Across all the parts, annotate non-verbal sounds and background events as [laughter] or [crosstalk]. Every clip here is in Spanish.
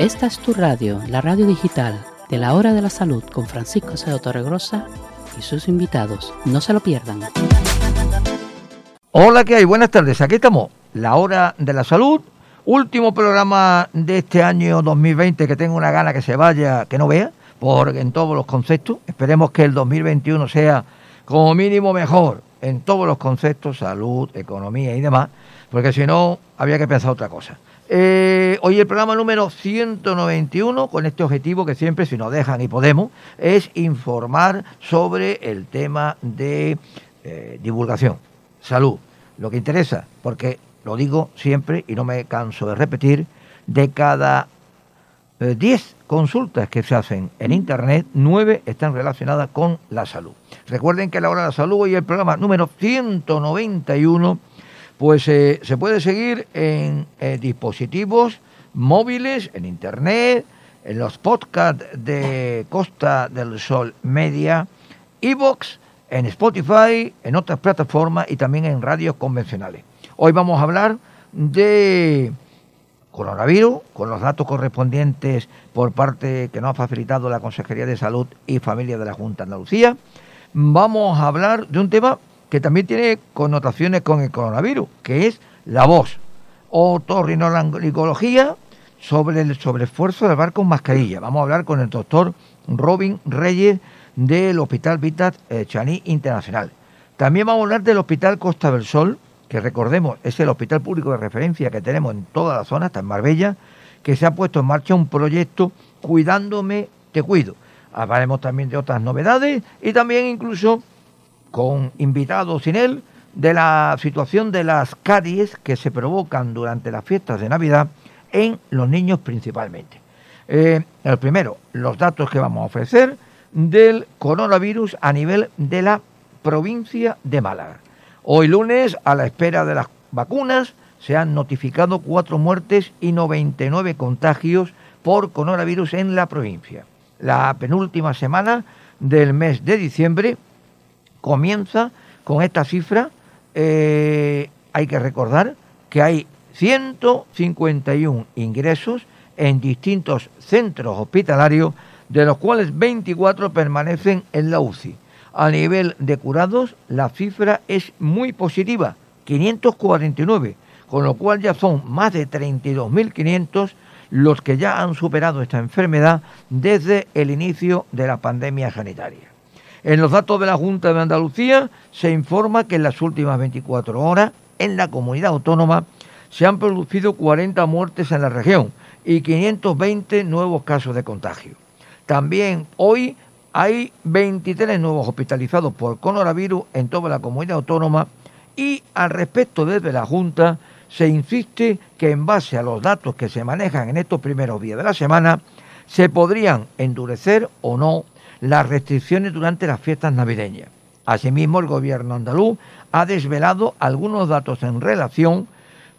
Esta es tu radio, la radio digital de la Hora de la Salud con Francisco C. Torregrosa y sus invitados. No se lo pierdan. Hola, ¿qué hay? Buenas tardes. Aquí estamos, la Hora de la Salud. Último programa de este año 2020 que tengo una gana que se vaya, que no vea, porque en todos los conceptos. Esperemos que el 2021 sea como mínimo mejor en todos los conceptos, salud, economía y demás, porque si no, había que pensar otra cosa. Eh, hoy el programa número 191 con este objetivo que siempre, si nos dejan y podemos, es informar sobre el tema de eh, divulgación, salud, lo que interesa, porque lo digo siempre y no me canso de repetir, de cada 10 eh, consultas que se hacen en Internet, 9 están relacionadas con la salud. Recuerden que a la hora de la salud hoy el programa número 191 pues eh, se puede seguir en eh, dispositivos móviles, en internet, en los podcasts de Costa del Sol Media, Evox, en Spotify, en otras plataformas y también en radios convencionales. Hoy vamos a hablar de coronavirus, con los datos correspondientes por parte que nos ha facilitado la Consejería de Salud y Familia de la Junta Andalucía. Vamos a hablar de un tema que también tiene connotaciones con el coronavirus, que es la voz. Otorrinolaringología sobre el sobreesfuerzo del barco con mascarilla. Vamos a hablar con el doctor Robin Reyes del Hospital Vitat eh, Chaní Internacional. También vamos a hablar del Hospital Costa del Sol, que recordemos es el hospital público de referencia que tenemos en toda la zona, hasta en Marbella, que se ha puesto en marcha un proyecto Cuidándome, te cuido. Hablaremos también de otras novedades y también incluso con invitados sin él, de la situación de las caries que se provocan durante las fiestas de Navidad en los niños principalmente. Eh, el primero, los datos que vamos a ofrecer del coronavirus a nivel de la provincia de Málaga. Hoy lunes, a la espera de las vacunas, se han notificado cuatro muertes y 99 contagios por coronavirus en la provincia. La penúltima semana del mes de diciembre comienza con esta cifra. Eh, hay que recordar que hay 151 ingresos en distintos centros hospitalarios, de los cuales 24 permanecen en la UCI. A nivel de curados, la cifra es muy positiva, 549, con lo cual ya son más de 32.500 los que ya han superado esta enfermedad desde el inicio de la pandemia sanitaria. En los datos de la Junta de Andalucía se informa que en las últimas 24 horas en la comunidad autónoma se han producido 40 muertes en la región y 520 nuevos casos de contagio. También hoy hay 23 nuevos hospitalizados por coronavirus en toda la comunidad autónoma y al respecto desde la Junta se insiste que en base a los datos que se manejan en estos primeros días de la semana se podrían endurecer o no las restricciones durante las fiestas navideñas. Asimismo, el gobierno andaluz ha desvelado algunos datos en relación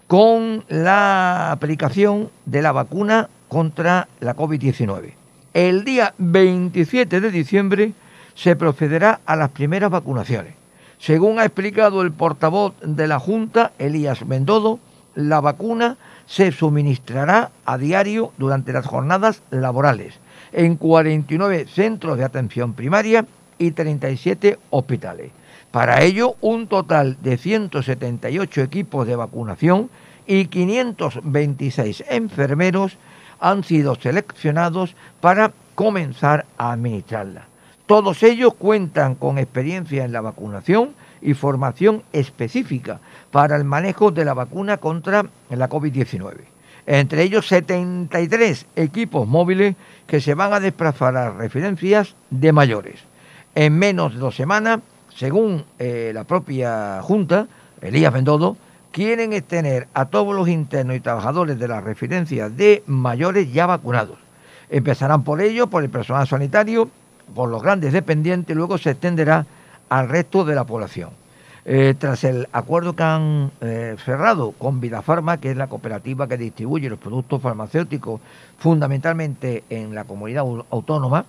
con la aplicación de la vacuna contra la COVID-19. El día 27 de diciembre se procederá a las primeras vacunaciones. Según ha explicado el portavoz de la Junta, Elías Mendodo, la vacuna se suministrará a diario durante las jornadas laborales en 49 centros de atención primaria y 37 hospitales. Para ello, un total de 178 equipos de vacunación y 526 enfermeros han sido seleccionados para comenzar a administrarla. Todos ellos cuentan con experiencia en la vacunación y formación específica para el manejo de la vacuna contra la COVID-19 entre ellos 73 equipos móviles que se van a desplazar a residencias de mayores. En menos de dos semanas, según eh, la propia Junta, Elías Bendodo, quieren tener a todos los internos y trabajadores de las residencias de mayores ya vacunados. Empezarán por ello, por el personal sanitario, por los grandes dependientes, y luego se extenderá al resto de la población. Eh, tras el acuerdo que han eh, cerrado con Vidafarma, que es la cooperativa que distribuye los productos farmacéuticos fundamentalmente en la comunidad autónoma,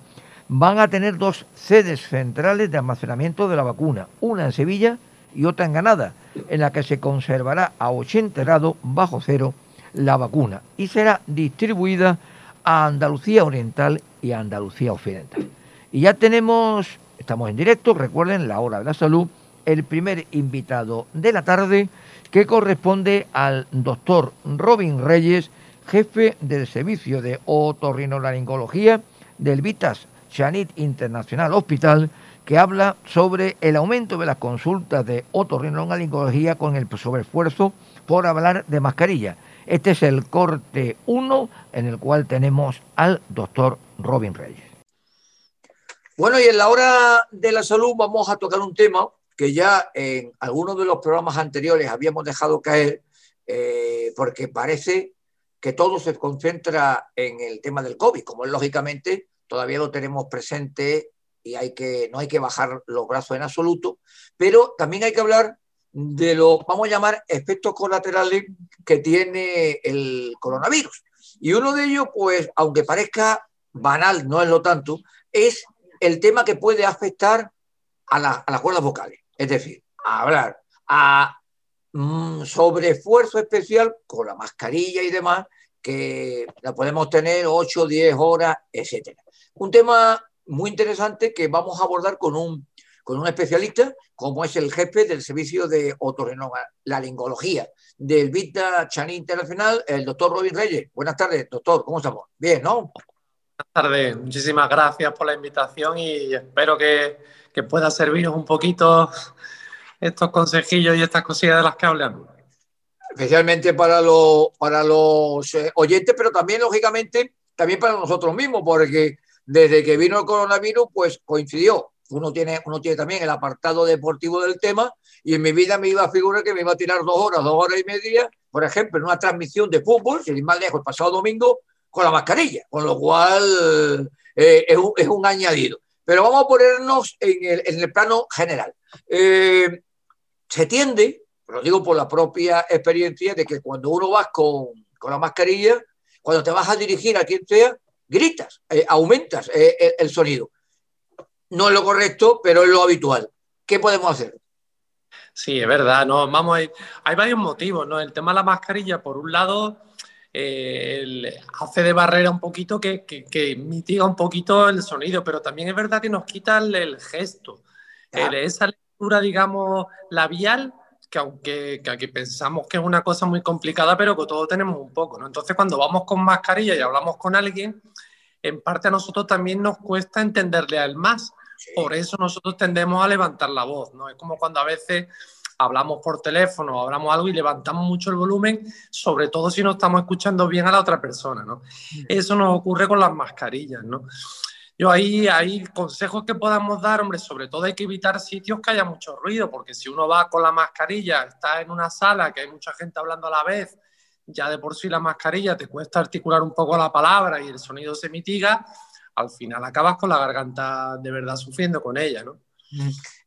van a tener dos sedes centrales de almacenamiento de la vacuna, una en Sevilla y otra en Granada, en la que se conservará a 80 grados bajo cero la vacuna y será distribuida a Andalucía Oriental y a Andalucía Occidental. Y ya tenemos, estamos en directo, recuerden, la hora de la salud, el primer invitado de la tarde que corresponde al doctor Robin Reyes, jefe del servicio de otorrinolaringología del Vitas Chanit Internacional Hospital, que habla sobre el aumento de las consultas de otorrinolaringología con el sobreesfuerzo por hablar de mascarilla. Este es el corte 1 en el cual tenemos al doctor Robin Reyes. Bueno, y en la hora de la salud vamos a tocar un tema que ya en algunos de los programas anteriores habíamos dejado caer, eh, porque parece que todo se concentra en el tema del COVID, como es lógicamente todavía lo tenemos presente y hay que, no hay que bajar los brazos en absoluto, pero también hay que hablar de los, vamos a llamar, efectos colaterales que tiene el coronavirus. Y uno de ellos, pues, aunque parezca banal, no es lo tanto, es el tema que puede afectar a, a las cuerdas vocales. Es decir, hablar, a mm, sobre esfuerzo especial con la mascarilla y demás, que la podemos tener 8, 10 horas, etc. Un tema muy interesante que vamos a abordar con un, con un especialista, como es el jefe del servicio de otorrinolaringología del Vita Chani Internacional, el doctor Robin Reyes. Buenas tardes, doctor, ¿cómo estamos? Bien, ¿no? Buenas tardes, muchísimas gracias por la invitación y espero que, que pueda serviros un poquito estos consejillos y estas cosillas de las que hablan. Especialmente para, los para los eh, oyentes, pero también, lógicamente, también para nosotros mismos, porque desde que vino el coronavirus, pues coincidió. Uno tiene, uno tiene también el apartado deportivo del tema y en mi vida me iba a figurar que me iba a tirar dos horas, dos horas y media, por ejemplo, en una transmisión de fútbol, sin ir más lejos, el pasado domingo, con la mascarilla, con lo cual eh, es, un, es un añadido. Pero vamos a ponernos en el, en el plano general. Eh, se tiende, lo digo por la propia experiencia, de que cuando uno vas con, con la mascarilla, cuando te vas a dirigir a quien sea, gritas, eh, aumentas el, el, sonido. No es lo correcto, pero es lo habitual. ¿Qué podemos hacer? Sí, es verdad, no, vamos, hay, hay varios motivos, ¿no? El tema de la mascarilla, por un lado, eh, hace de barrera un poquito que, que, que, mitiga un poquito el sonido, pero también es verdad que nos quita el, el gesto, el, esa lectura, digamos, labial, que aunque que aquí pensamos que es una cosa muy complicada, pero que todos tenemos un poco, ¿no? Entonces, cuando vamos con mascarilla y hablamos con alguien, en parte a nosotros también nos cuesta entenderle al más. Sí. Por eso nosotros tendemos a levantar la voz, ¿no? Es como cuando a veces hablamos por teléfono, hablamos algo y levantamos mucho el volumen, sobre todo si no estamos escuchando bien a la otra persona, ¿no? Eso nos ocurre con las mascarillas, ¿no? Yo ahí hay consejos que podamos dar, hombre, sobre todo hay que evitar sitios que haya mucho ruido, porque si uno va con la mascarilla, está en una sala que hay mucha gente hablando a la vez, ya de por sí la mascarilla te cuesta articular un poco la palabra y el sonido se mitiga, al final acabas con la garganta de verdad sufriendo con ella, ¿no?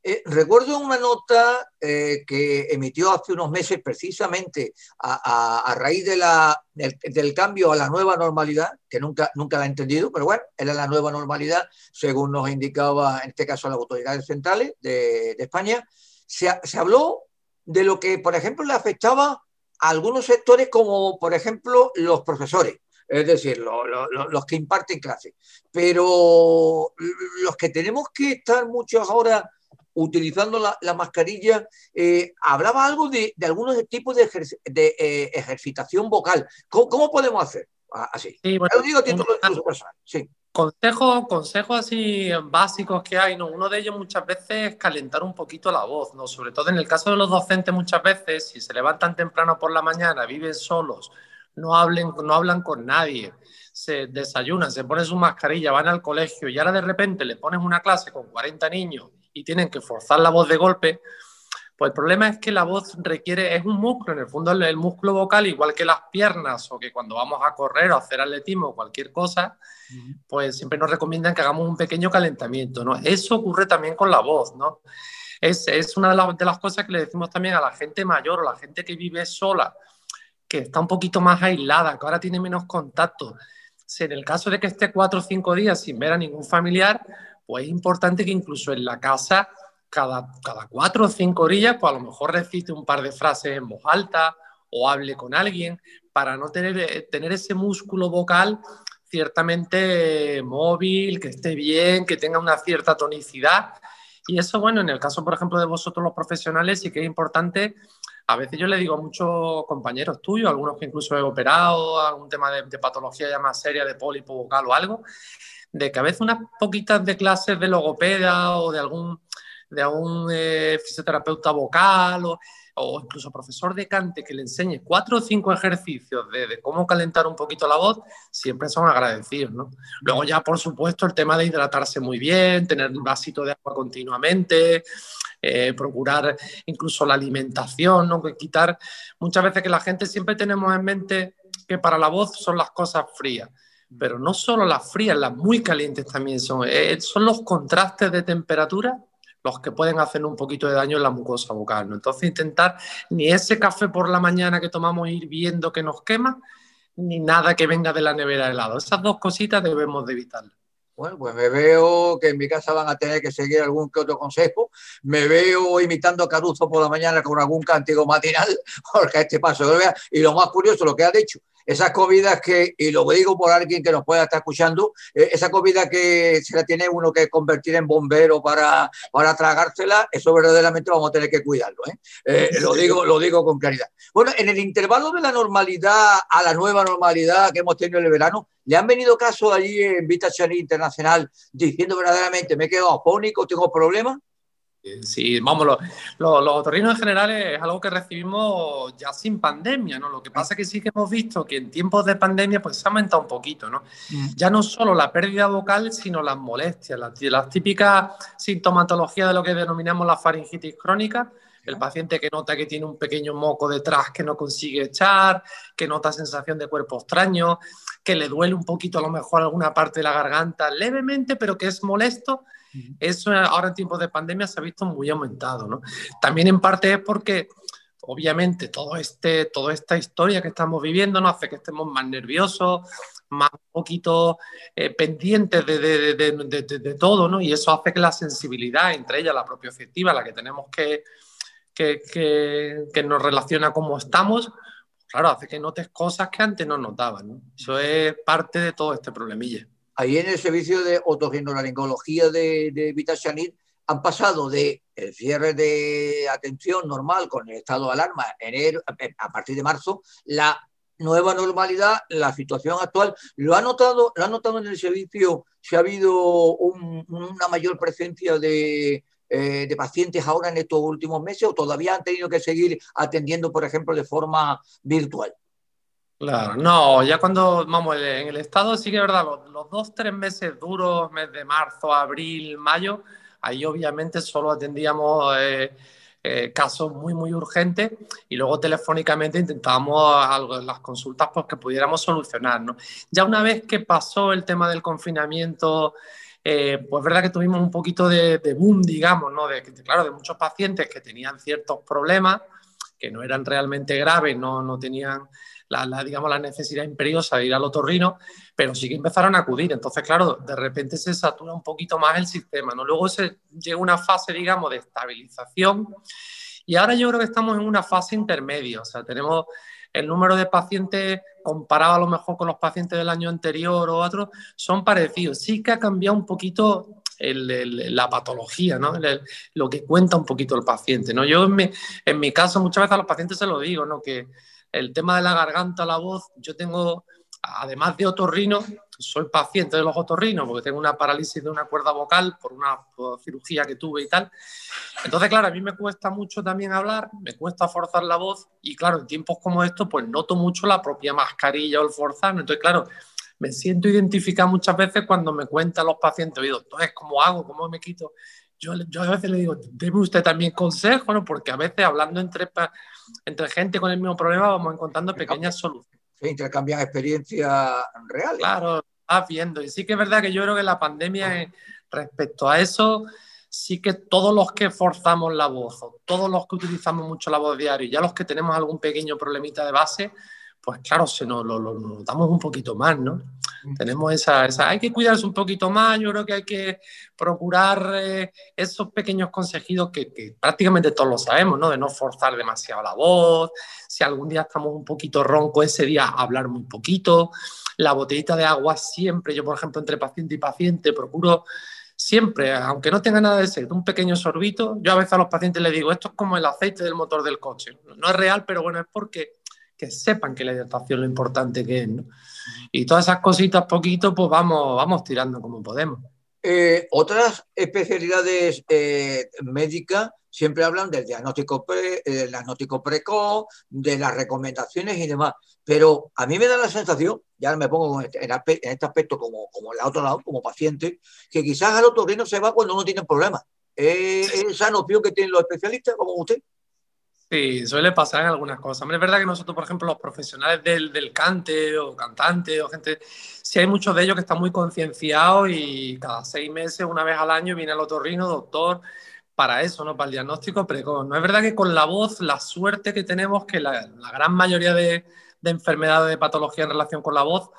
Eh, recuerdo una nota eh, que emitió hace unos meses precisamente a, raíz de la, del, del, cambio a la nueva normalidad, que nunca, nunca la he entendido, pero bueno, era la nueva normalidad, según nos indicaba en este caso las autoridades centrales de, de España. Se, se, habló de lo que, por ejemplo, le afectaba a algunos sectores como, por ejemplo, los profesores es decir, lo, lo, los que imparten clases. Pero los que tenemos que estar muchas horas utilizando la, la mascarilla, eh, hablaba algo de, de, algunos tipos de, ejer de eh, ejercitación vocal. ¿Cómo, ¿Cómo, podemos hacer así? Sí, bueno, digo título consejos así básicos que hay, ¿no? Uno de ellos muchas veces es calentar un poquito la voz, ¿no? Sobre todo en el caso de los docentes muchas veces, si se levantan temprano por la mañana, viven solos, no, hablen, no hablan con nadie, se desayunan, se ponen su mascarilla, van al colegio y ahora de repente le pones una clase con 40 niños y tienen que forzar la voz de golpe, pues el problema es que la voz requiere, es un músculo, en el fondo el, el músculo vocal, igual que las piernas o que cuando vamos a correr o hacer atletismo o cualquier cosa, uh -huh. pues siempre nos recomiendan que hagamos un pequeño calentamiento, ¿no? Eso ocurre también con la voz, ¿no? Es, es una de, la, de las cosas que le decimos también a la gente mayor o la gente que vive sola, que está un poquito más aislada, que ahora tiene menos contacto. Si en el caso de que esté cuatro o cinco días sin ver a ningún familiar, pues es importante que incluso en la casa, cada, cada cuatro o cinco orillas, pues a lo mejor recite un par de frases en voz alta o hable con alguien para no tener, tener ese músculo vocal ciertamente móvil, que esté bien, que tenga una cierta tonicidad. Y eso, bueno, en el caso, por ejemplo, de vosotros los profesionales, sí que es importante. A veces yo le digo a muchos compañeros tuyos, algunos que incluso he operado, algún tema de, patología ya más seria, de pólipo vocal o algo, de que a veces unas poquitas de clases de logopeda o de algún, de algún eh, fisioterapeuta vocal o, o incluso profesor de cante que le enseñe cuatro o cinco ejercicios de, cómo calentar un poquito la voz, siempre son agradecidos, ¿no? Luego ya, por supuesto, el tema de hidratarse muy bien, tener un vasito de agua continuamente, eh, procurar incluso la alimentación, ¿no? Quitar, muchas veces que la gente siempre tenemos en mente que para la voz son las cosas frías pero no solo las frías, las muy calientes también son, eh, son los contrastes de temperatura los que pueden hacer un poquito de daño en la mucosa vocal. ¿no? Entonces intentar ni ese café por la mañana que tomamos hirviendo que nos quema, ni nada que venga de la nevera helado. Esas dos cositas debemos de evitarlas. Bueno, pues me veo que en mi casa van a tener que seguir algún que otro consejo. Me veo imitando a Caruso por la mañana con algún cántico matinal, [laughs] porque a este paso. Y lo más curioso, lo que ha dicho, esas comidas que, y lo digo por alguien que nos pueda estar escuchando, eh, esa comida que se la tiene uno que convertir en bombero para, para tragársela, eso verdaderamente vamos a tener que cuidarlo. ¿eh? Eh, lo, digo, lo digo con claridad. Bueno, en el intervalo de la normalidad a la nueva normalidad que hemos tenido en el verano, ¿le han venido casos allí en Vita Internacional diciendo verdaderamente me he quedado afónico, tengo problemas? Sí, vamos, los, los, otorrinos en general es algo que recibimos ya sin pandemia, ¿no? Lo que pasa es que sí que hemos visto que en tiempos de pandemia pues se ha aumentado un poquito, ¿no? Mm. Ya no solo la pérdida vocal, sino las molestias, las, las típicas sintomatologías de lo que denominamos la faringitis crónica, el paciente que nota que tiene un pequeño moco detrás que no consigue echar, que nota sensación de cuerpo extraño, que le duele un poquito a lo mejor alguna parte de la garganta levemente, pero que es molesto eso ahora en tiempos de pandemia se ha visto muy aumentado, ¿no? También en parte es porque obviamente todo este, toda esta historia que estamos viviendo nos hace que estemos más nerviosos, más un poquito eh, pendientes de, de, de, de, todo, ¿no? Y eso hace que la sensibilidad, entre ellas la propia efectiva, la que tenemos que, que, que, que nos relaciona cómo estamos, claro, hace que notes cosas que antes no notabas, ¿no? Eso es parte de todo este problemilla ahí en el servicio de otorrinolaringología de, de Vitachanit han pasado de el cierre de atención normal con el estado de alarma enero, a partir de marzo, la nueva normalidad, la situación actual, ¿lo ha notado, lo ha notado en el servicio si ha habido una mayor presencia de, eh, de pacientes ahora en estos últimos meses o todavía han tenido que seguir atendiendo, por ejemplo, de forma virtual? Claro, no, ya cuando, vamos, en el estado sí que es verdad, los, dos, tres meses duros, mes de marzo, abril, mayo, ahí obviamente solo atendíamos eh, eh, casos muy, muy urgentes y luego telefónicamente intentábamos las consultas pues, que pudiéramos solucionar, ¿no? Ya una vez que pasó el tema del confinamiento, eh, pues verdad que tuvimos un poquito de, boom, digamos, ¿no? De, claro, de muchos pacientes que tenían ciertos problemas que no eran realmente graves, no, no tenían la, digamos, la necesidad imperiosa de ir al otorrino, pero sí que empezaron a acudir. Entonces, claro, de repente se satura un poquito más el sistema, ¿no? Luego se llega una fase, digamos, de estabilización y ahora yo creo que estamos en una fase intermedia, o sea, tenemos el número de pacientes comparado a lo mejor con los pacientes del año anterior o otros, son parecidos. Sí que ha cambiado un poquito la patología, ¿no? lo que cuenta un poquito el paciente, ¿no? Yo en mi, en mi caso muchas veces a los pacientes se lo digo, ¿no? Que el tema de la garganta, la voz, yo tengo, además de otorrino, soy paciente de los otorrinos porque tengo una parálisis de una cuerda vocal por una cirugía que tuve y tal. Entonces, claro, a mí me cuesta mucho también hablar, me cuesta forzar la voz y claro, en tiempos como estos, pues noto mucho la propia mascarilla o el forzar. Entonces, claro, me siento identificado muchas veces cuando me cuentan los pacientes, oído, entonces, ¿cómo hago? ¿Cómo me quito? Yo, yo a veces le digo, debe usted también consejo, ¿no? Porque a veces hablando entre entre gente con el mismo problema vamos encontrando pequeñas soluciones. Se intercambian experiencias reales. Claro, vas viendo. Y sí que es verdad que yo creo que la pandemia, respecto a eso, sí que todos los que forzamos la voz, o todos los que utilizamos mucho la voz diario, ya los que tenemos algún pequeño problemita de base, pues claro, se nos lo, notamos un poquito más, ¿no? Tenemos esa, esa, hay que cuidarse un poquito más, yo creo que hay que procurar eh, esos pequeños consejidos que, prácticamente todos lo sabemos, ¿no? De no forzar demasiado la voz, si algún día estamos un poquito ronco ese día, hablar muy poquito, la botellita de agua siempre, yo por ejemplo entre paciente y paciente procuro siempre, aunque no tenga nada de sed, un pequeño sorbito, yo a veces a los pacientes les digo, esto es como el aceite del motor del coche, no es real, pero bueno, es porque que sepan que la hidratación lo importante que es, ¿no? Y todas esas cositas poquito, pues vamos, vamos tirando como podemos. Eh, otras especialidades eh, médicas siempre hablan del diagnóstico, pre, eh, diagnóstico precoz, de las recomendaciones y demás. Pero a mí me da la sensación, ya me pongo este, en, este aspecto como, como el otro lado, como paciente, que quizás al otorrino se va cuando uno tiene problemas. esa noción que tienen los especialistas, como usted. Sí, suele pasar en algunas cosas. es verdad que nosotros, por ejemplo, los profesionales del, cante o cantante o gente, sí hay muchos de ellos que están muy concienciados y cada seis meses, una vez al año, viene el otorrino, doctor, para eso, ¿no? Para el diagnóstico precoz. No es verdad que con la voz, la suerte que tenemos, que la, la gran mayoría de, de enfermedades de patología en relación con la voz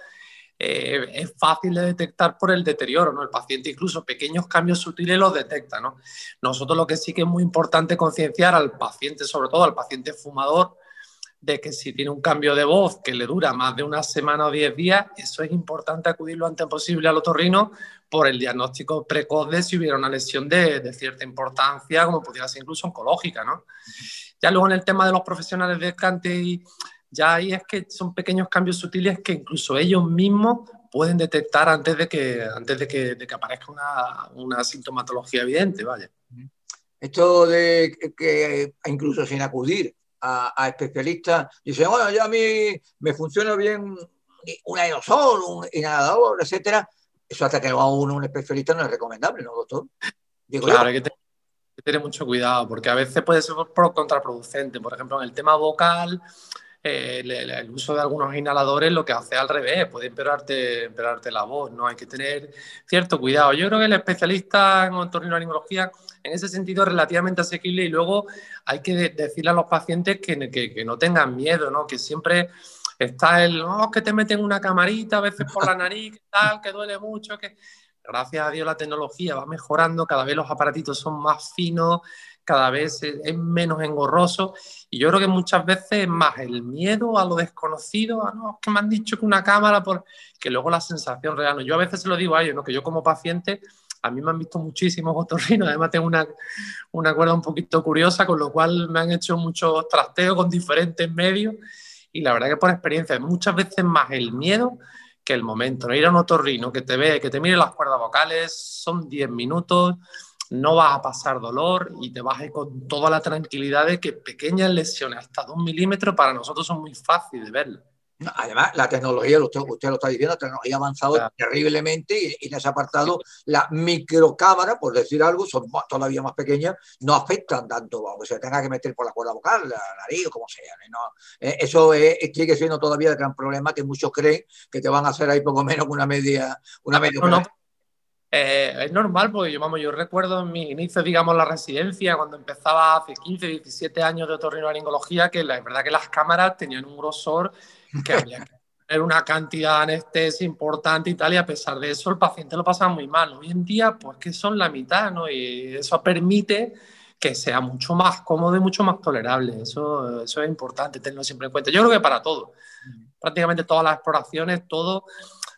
eh, es fácil de detectar por el deterioro, ¿no? El paciente incluso pequeños cambios sutiles los detecta, ¿no? Nosotros lo que sí que es muy importante concienciar al paciente, sobre todo al paciente fumador, de que si tiene un cambio de voz que le dura más de una semana o diez días, eso es importante acudir lo antes posible al otorrino por el diagnóstico precoz de si hubiera una lesión de, de, cierta importancia, como pudiera ser incluso oncológica, ¿no? Ya luego en el tema de los profesionales de Cante y ya ahí es que son pequeños cambios sutiles que incluso ellos mismos pueden detectar antes de que, antes de que, de que aparezca una, una, sintomatología evidente, vaya. Esto de que incluso sin acudir a, a especialistas, dicen, bueno, ya a mí me funciona bien un aerosol, un inhalador, etcétera, eso hasta que no va uno un especialista no es recomendable, ¿no, doctor? Digo claro, hay que, tener, hay que tener mucho cuidado, porque a veces puede ser contraproducente. Por ejemplo, en el tema vocal, eh, el, uso de algunos inhaladores lo que hace al revés, puede empeorarte, empeorarte la voz, ¿no? Hay que tener cierto cuidado. Yo creo que el especialista en otorrinolaringología en ese sentido es relativamente asequible y luego hay que decirle a los pacientes que, que, no tengan miedo, ¿no? Que siempre está el, oh, que te meten una camarita a veces por la [laughs] nariz, que tal, que duele mucho, que gracias a Dios la tecnología va mejorando, cada vez los aparatitos son más finos, cada vez es menos engorroso y yo creo que muchas veces es más el miedo a lo desconocido, a no, que me han dicho que una cámara, por... que luego la sensación real. Yo a veces se lo digo a ellos, ¿no? que yo como paciente, a mí me han visto muchísimos otorrinos, además tengo una, una cuerda un poquito curiosa, con lo cual me han hecho muchos trasteos con diferentes medios y la verdad que por experiencia es muchas veces más el miedo que el momento. ¿no? Ir a un otorrino que te ve, que te mire las cuerdas vocales, son 10 minutos no vas a pasar dolor y te vas a ir con toda la tranquilidad de que pequeñas lesiones hasta de un milímetro para nosotros son muy fáciles de ver. Además, la tecnología, usted, usted, lo está diciendo, la tecnología ha avanzado terriblemente y, en ese apartado la microcámara, por decir algo, son todavía más pequeñas, no afectan tanto, aunque se tenga que meter por la cuerda vocal, la nariz o como sea. No, eh, eso sigue siendo todavía el gran problema que muchos creen que te van a hacer ahí poco menos que una media. Una media eh, es normal porque yo, vamos, yo recuerdo en mi inicio, digamos, la residencia, cuando empezaba hace 15, 17 años de otorrinolaringología, que la es verdad que las cámaras tenían un grosor que había que tener una cantidad de anestesia importante y tal, y a pesar de eso el paciente lo pasaba muy mal. Hoy en día, pues que son la mitad, ¿no? Y eso permite que sea mucho más cómodo y mucho más tolerable. Eso, eso es importante tenerlo siempre en cuenta. Yo creo que para todo, prácticamente todas las exploraciones, todo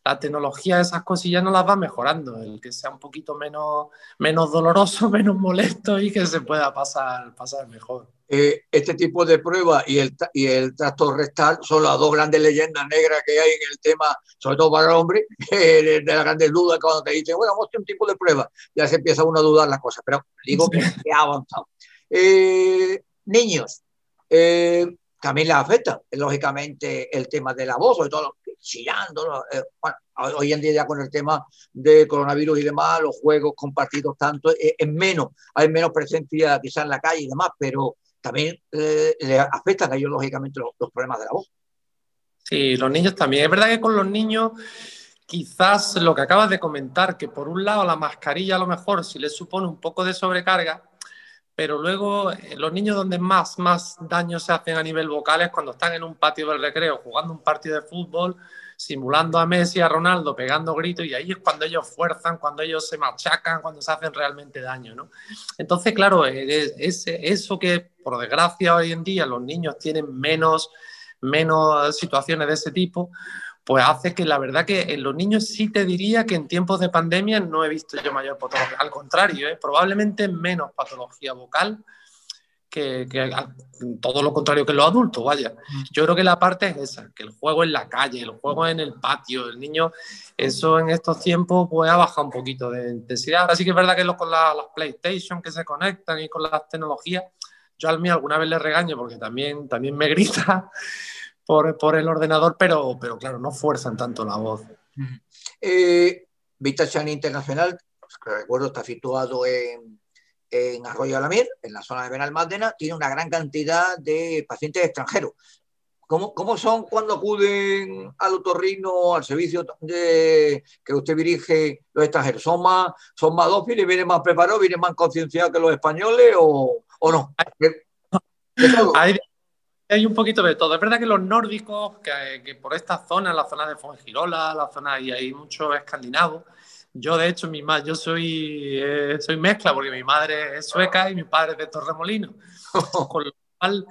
la tecnología, esas cosillas no las va mejorando, el que sea un poquito menos, menos doloroso, [laughs] menos molesto y que se pueda pasar, pasar mejor. Eh, este tipo de pruebas y el, y el tracto rectal son las dos grandes leyendas negras que hay en el tema, sobre todo para el hombre, [laughs] de, de las grandes dudas cuando te dicen, bueno, vamos a hacer un tipo de prueba, ya se empieza uno a dudar las cosas, pero digo que, [laughs] ha avanzado. Eh, niños, eh, también les afecta, lógicamente, el tema de la voz, sobre todo chillando. Eh, bueno, hoy en día ya con el tema del coronavirus y demás, los juegos compartidos tanto, eh, es menos, hay menos presencia quizás en la calle y demás, pero también eh, le afectan a ellos, lógicamente, los, los problemas de la voz. Sí, los niños también. Es verdad que con los niños quizás lo que acabas de comentar, que por un lado la mascarilla a lo mejor si les supone un poco de sobrecarga, pero luego eh, los niños donde más, más daño se hacen a nivel vocal es cuando están en un patio del recreo jugando un partido de fútbol, simulando a Messi, a Ronaldo, pegando gritos, y ahí es cuando ellos fuerzan, cuando ellos se machacan, cuando se hacen realmente daño, ¿no? Entonces, claro, eh, es, eso que por desgracia hoy en día los niños tienen menos, menos situaciones de ese tipo, pues hace que la verdad que en los niños sí te diría que en tiempos de pandemia no he visto yo mayor patología. Al contrario, ¿eh? probablemente menos patología vocal que, todo lo contrario que los adultos, vaya. Yo creo que la parte es esa, que el juego en la calle, el juego en el patio, el niño, eso en estos tiempos pues ha bajado un poquito de intensidad. Ahora sí que es verdad que con las PlayStation que se conectan y con las tecnologías, yo al mío alguna vez le regaño porque también, también me grita por, por el ordenador, pero, pero claro, no fuerzan tanto la voz. Eh, Vita Internacional, pues, recuerdo, está situado en en Arroyo Alamir, en la zona de Benalmádena, tiene una gran cantidad de pacientes extranjeros. ¿Cómo, ¿Cómo, son cuando acuden al otorrino, al servicio de, que usted dirige los extranjeros? ¿Son más, son más dóciles, vienen más preparados, vienen más concienciados que los españoles o, o no? Hay, hay, un poquito de todo. Es verdad que los nórdicos, que, que por esta zona, la zona de Fongirola, la zona y hay muchos escandinavos, yo, de hecho, mi yo soy, eh, soy mezcla porque mi madre es sueca y mi padre es de Torremolino. [laughs] Con lo cual,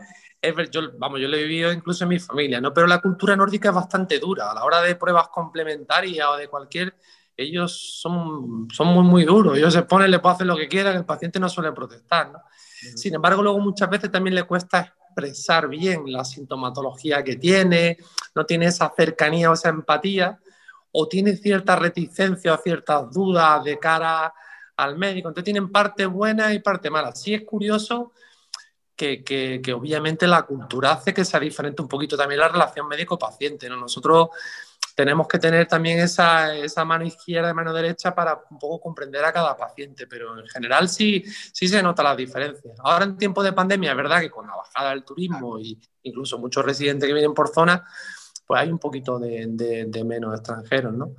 yo, vamos, yo lo he vivido incluso en mi familia, ¿no? Pero la cultura nórdica es bastante dura. A la hora de pruebas complementarias o de cualquier, ellos son, son muy, muy duros. Ellos se ponen, le pueden hacer lo que quieran, el paciente no suele protestar, ¿no? Sin embargo, luego muchas veces también le cuesta expresar bien la sintomatología que tiene, no tiene esa cercanía o esa empatía o tiene cierta reticencia o ciertas dudas de cara al médico. Entonces tienen parte buena y parte mala. Sí es curioso que, que, obviamente la cultura hace que sea diferente un poquito también la relación médico-paciente. ¿no? Nosotros tenemos que tener también esa, esa, mano izquierda y mano derecha para un poco comprender a cada paciente, pero en general sí, sí se nota la diferencia. Ahora en tiempo de pandemia es verdad que con la bajada del turismo e incluso muchos residentes que vienen por zona, pues hay un poquito de, menos extranjeros, ¿no?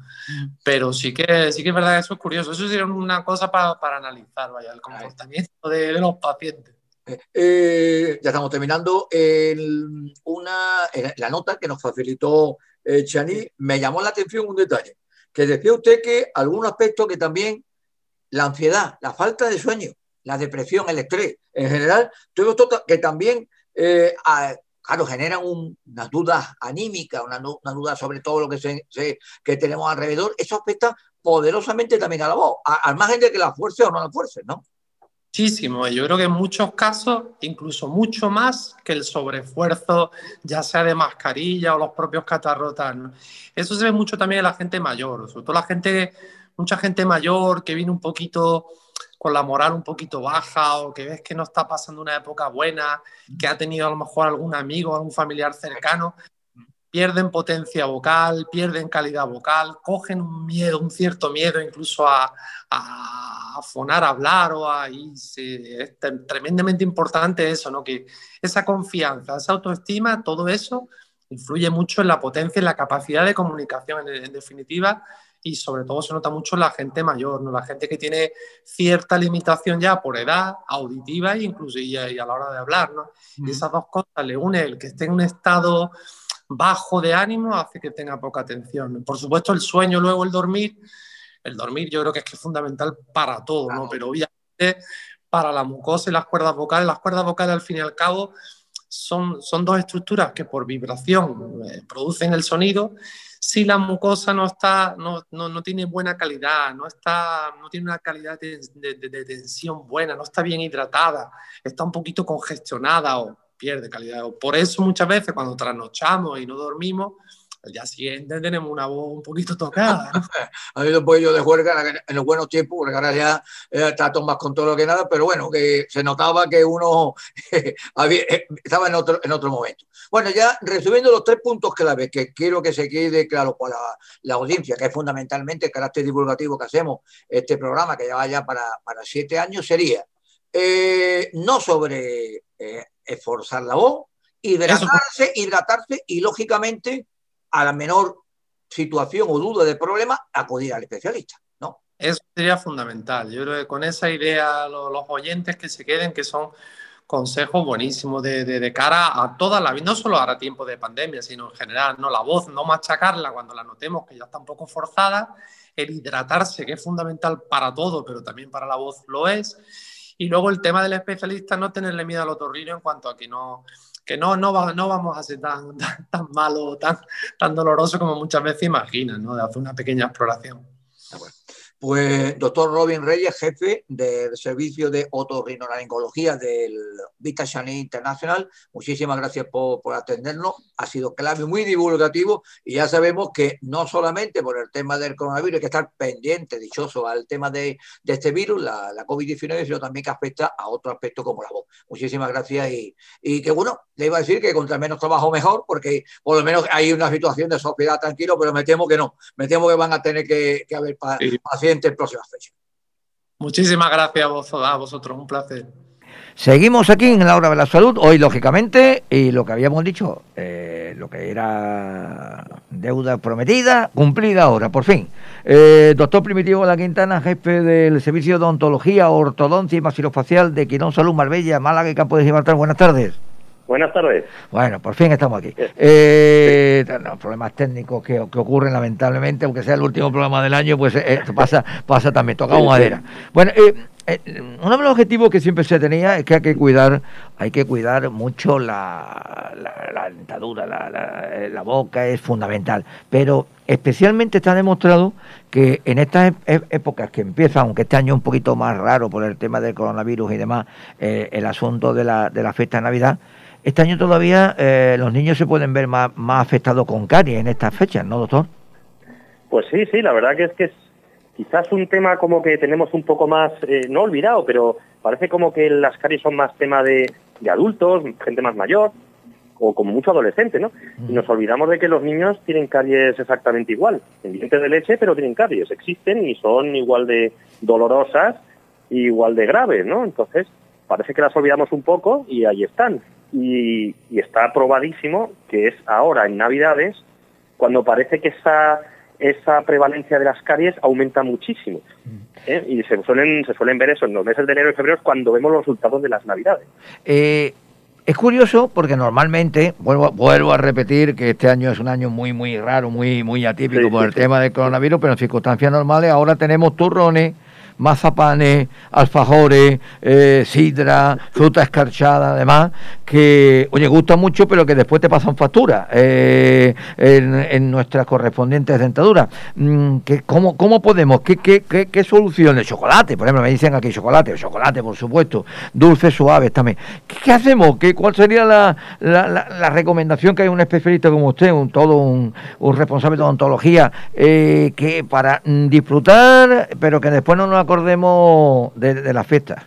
Pero sí que, sí que es verdad que eso es curioso. Eso sería una cosa para, analizar, vaya, el comportamiento de, los pacientes. Eh, eh, ya estamos terminando. una, la nota que nos facilitó eh, Chani, me llamó la atención un detalle, que decía usted que algún aspecto que también la ansiedad, la falta de sueño, la depresión, el estrés, en general, todo esto que también claro, generan unas dudas anímicas, una, una, duda sobre todo lo que, se, que tenemos alrededor, eso afecta poderosamente también a la voz, al margen de que la fuerce o no la fuerce, ¿no? Muchísimo, yo creo que en muchos casos, incluso mucho más que el sobreesfuerzo, ya sea de mascarilla o los propios catarrotas. Eso se ve mucho también en la gente mayor, sobre todo la gente, mucha gente mayor que viene un poquito con la moral un poquito baja o que ves que no está pasando una época buena, que ha tenido a lo mejor algún amigo, algún familiar cercano, pierden potencia vocal, pierden calidad vocal, cogen un miedo, un cierto miedo incluso a, a, fonar, a hablar o a... es tremendamente importante eso, ¿no? Que esa confianza, esa autoestima, todo eso influye mucho en la potencia, en la capacidad de comunicación, en definitiva, y sobre todo se nota mucho la gente mayor, ¿no? la gente que tiene cierta limitación ya por edad auditiva e incluso y a, la hora de hablar. ¿no? Y esas dos cosas le une el que esté en un estado bajo de ánimo hace que tenga poca atención. Por supuesto el sueño, luego el dormir, el dormir yo creo que es que es fundamental para todo, ¿no? pero obviamente para la mucosa y las cuerdas vocales, las cuerdas vocales al fin y al cabo son, son dos estructuras que por vibración eh, producen el sonido si la mucosa no está, no, no, no, tiene buena calidad, no, está, no tiene una calidad de, de, tensión buena, no está bien hidratada, está un poquito congestionada o pierde calidad. Por eso muchas veces cuando trasnochamos y no dormimos, al día siguiente tenemos una voz un poquito tocada. a mí después yo de juerga en los buenos tiempos, porque ahora ya eh, está todo más con todo lo que nada, pero bueno, que se notaba que uno [laughs] eh, estaba en otro, en otro momento. Bueno, ya resumiendo los tres puntos clave que quiero que se quede claro para la, audiencia, que es fundamentalmente el carácter divulgativo que hacemos este programa, que lleva ya para, para siete años, sería eh, no sobre esforzar la voz, hidratarse, hidratarse y lógicamente a la menor situación o duda de problema, acudir al especialista. ¿no? Eso sería fundamental. Yo creo que con esa idea los, oyentes que se queden, que son consejos buenísimos de, de, cara a toda la vida, no solo ahora tiempo de pandemia, sino en general, no la voz, no machacarla cuando la notemos que ya está un poco forzada, el hidratarse, que es fundamental para todo, pero también para la voz lo es. Y luego el tema del especialista, no tenerle miedo al otorrino en cuanto a que no, que no, no, no vamos a ser tan, [laughs] tan, tan malo, tan, tan doloroso como muchas veces imaginan, ¿no? De hacer una pequeña exploración. Pues, doctor Robin Reyes, jefe del servicio de otorrinolaringología del Vita Shani International, muchísimas gracias por, atendernos. Ha sido clave, muy divulgativo y ya sabemos que no solamente por el tema del coronavirus hay que estar pendiente, dichoso al tema de, este virus, la, COVID-19, sino también que afecta a otro aspecto como la voz. Muchísimas gracias y, y que bueno, le iba a decir que contra menos trabajo mejor, porque por lo menos hay una situación de sociedad tranquilo, pero me temo que no. Me temo que van a tener que, haber pacientes en próximas fechas. Muchísimas gracias a vosotros, un placer. Seguimos aquí en la hora de la salud, hoy lógicamente, y lo que habíamos dicho, eh, lo que era deuda prometida, cumplida ahora, por fin. Eh, doctor Primitivo La Quintana, jefe del Servicio de Odontología, Ortodoncia y Masilofacial de Quirón Salud Marbella, Málaga y Campo de Gibraltar. Buenas tardes. Buenas tardes. Bueno, por fin estamos aquí. Eh, problemas técnicos que, ocurren lamentablemente, aunque sea el último programa del año, pues eh, pasa, pasa también, tocamos madera. Bueno, eh, eh, uno de los objetivos que siempre se tenía es que hay que cuidar, hay que cuidar mucho la, la, dentadura, la, la, boca es fundamental, pero especialmente está demostrado que en estas épocas que empiezan, aunque este año es un poquito más raro por el tema del coronavirus y demás, el asunto de la, de la fiesta de Navidad, este año todavía eh, los niños se pueden ver más, más afectados con caries en estas fechas, ¿no, doctor? Pues sí, sí, la verdad que es que es quizás un tema como que tenemos un poco más, eh, no olvidado, pero parece como que las caries son más tema de, adultos, gente más mayor, o como mucho adolescente, ¿no? Y nos olvidamos de que los niños tienen caries exactamente igual, en dientes de leche, pero tienen caries, existen y son igual de dolorosas y igual de graves, ¿no? Entonces, parece que las olvidamos un poco y ahí están y, está probadísimo que es ahora en Navidades cuando parece que esa esa prevalencia de las caries aumenta muchísimo. ¿eh? Y se suelen, se suelen ver eso en los meses de enero y febrero cuando vemos los resultados de las Navidades. Eh, es curioso porque normalmente, vuelvo, vuelvo a repetir que este año es un año muy, muy raro, muy, muy atípico por el tema del coronavirus, pero en circunstancias normales ahora tenemos turrones, mazapanes, alfajores, eh, sidra, fruta escarchada, además, que, oye, gusta mucho, pero que después te pasan factura eh, en, nuestras correspondientes dentaduras. Mm, cómo, ¿Cómo podemos? ¿Qué, qué, qué, soluciones? Chocolate, por ejemplo, me dicen aquí chocolate, chocolate, por supuesto, dulces suaves también. ¿Qué, hacemos? ¿Qué, ¿Cuál sería la, la, recomendación que hay un especialista como usted, un todo un, responsable de odontología, eh, que para mm, disfrutar, pero que después no nos acordemos de, la fiesta.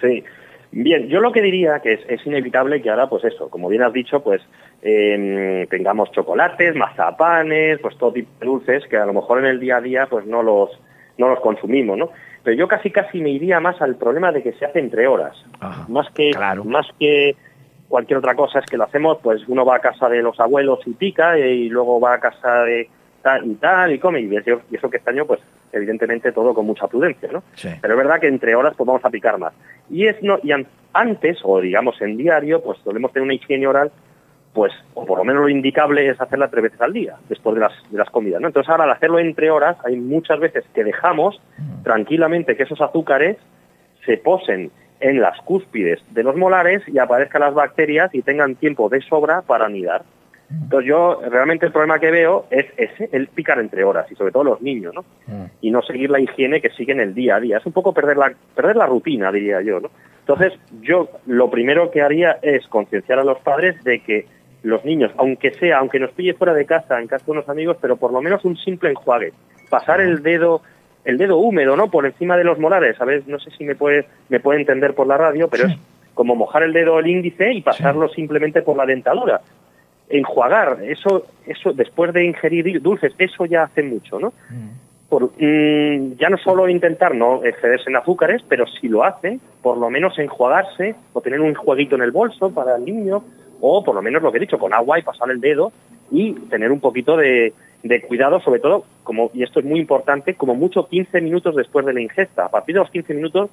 Sí. Bien, yo lo que diría que es, inevitable que ahora, pues eso, como bien has dicho, pues em, tengamos chocolates, mazapanes, pues todo tipo de dulces que a lo mejor en el día a día pues no los, no los consumimos, ¿no? Pero yo casi casi me iría más al problema de que se hace entre horas. más que más que cualquier otra cosa es que lo hacemos, pues uno va a casa de los abuelos y pica y luego va a casa de y tal, y come, y eso, que este año, pues evidentemente todo con mucha prudencia, ¿no? Pero es verdad que entre horas pues vamos a picar más. Y es no y antes, o digamos en diario, pues solemos tener una higiene oral, pues, o por lo menos lo indicable es hacerla tres veces al día, después de las, de las comidas, ¿no? Entonces ahora al hacerlo entre horas, hay muchas veces que dejamos mm. tranquilamente que esos azúcares se posen en las cúspides de los molares y aparezcan las bacterias y tengan tiempo de sobra para anidar. Entonces yo realmente el problema que veo es ese, el picar entre horas y sobre todo los niños, ¿no? Mm. Y no seguir la higiene que siguen el día a día. Es un poco perder la, perder la rutina, diría yo, ¿no? Entonces yo lo primero que haría es concienciar a los padres de que los niños, aunque sea, aunque nos pille fuera de casa, en casa de unos amigos, pero por lo menos un simple enjuague, pasar el dedo el dedo húmedo, ¿no? Por encima de los molares, ¿sabes? No sé si me puede me puede entender por la radio, pero es como mojar el dedo el índice y pasarlo simplemente por la dentadura enjuagar, eso, eso después de ingerir dulces, eso ya hace mucho, ¿no? Mm. Por, mm, ya no solo intentar no excederse en azúcares, pero si lo hace, por lo menos enjuagarse o tener un jueguito en el bolso para el niño, o por lo menos lo que he dicho, con agua y pasar el dedo y tener un poquito de, de cuidado, sobre todo, como y esto es muy importante, como mucho 15 minutos después de la ingesta. A partir de los 15 minutos,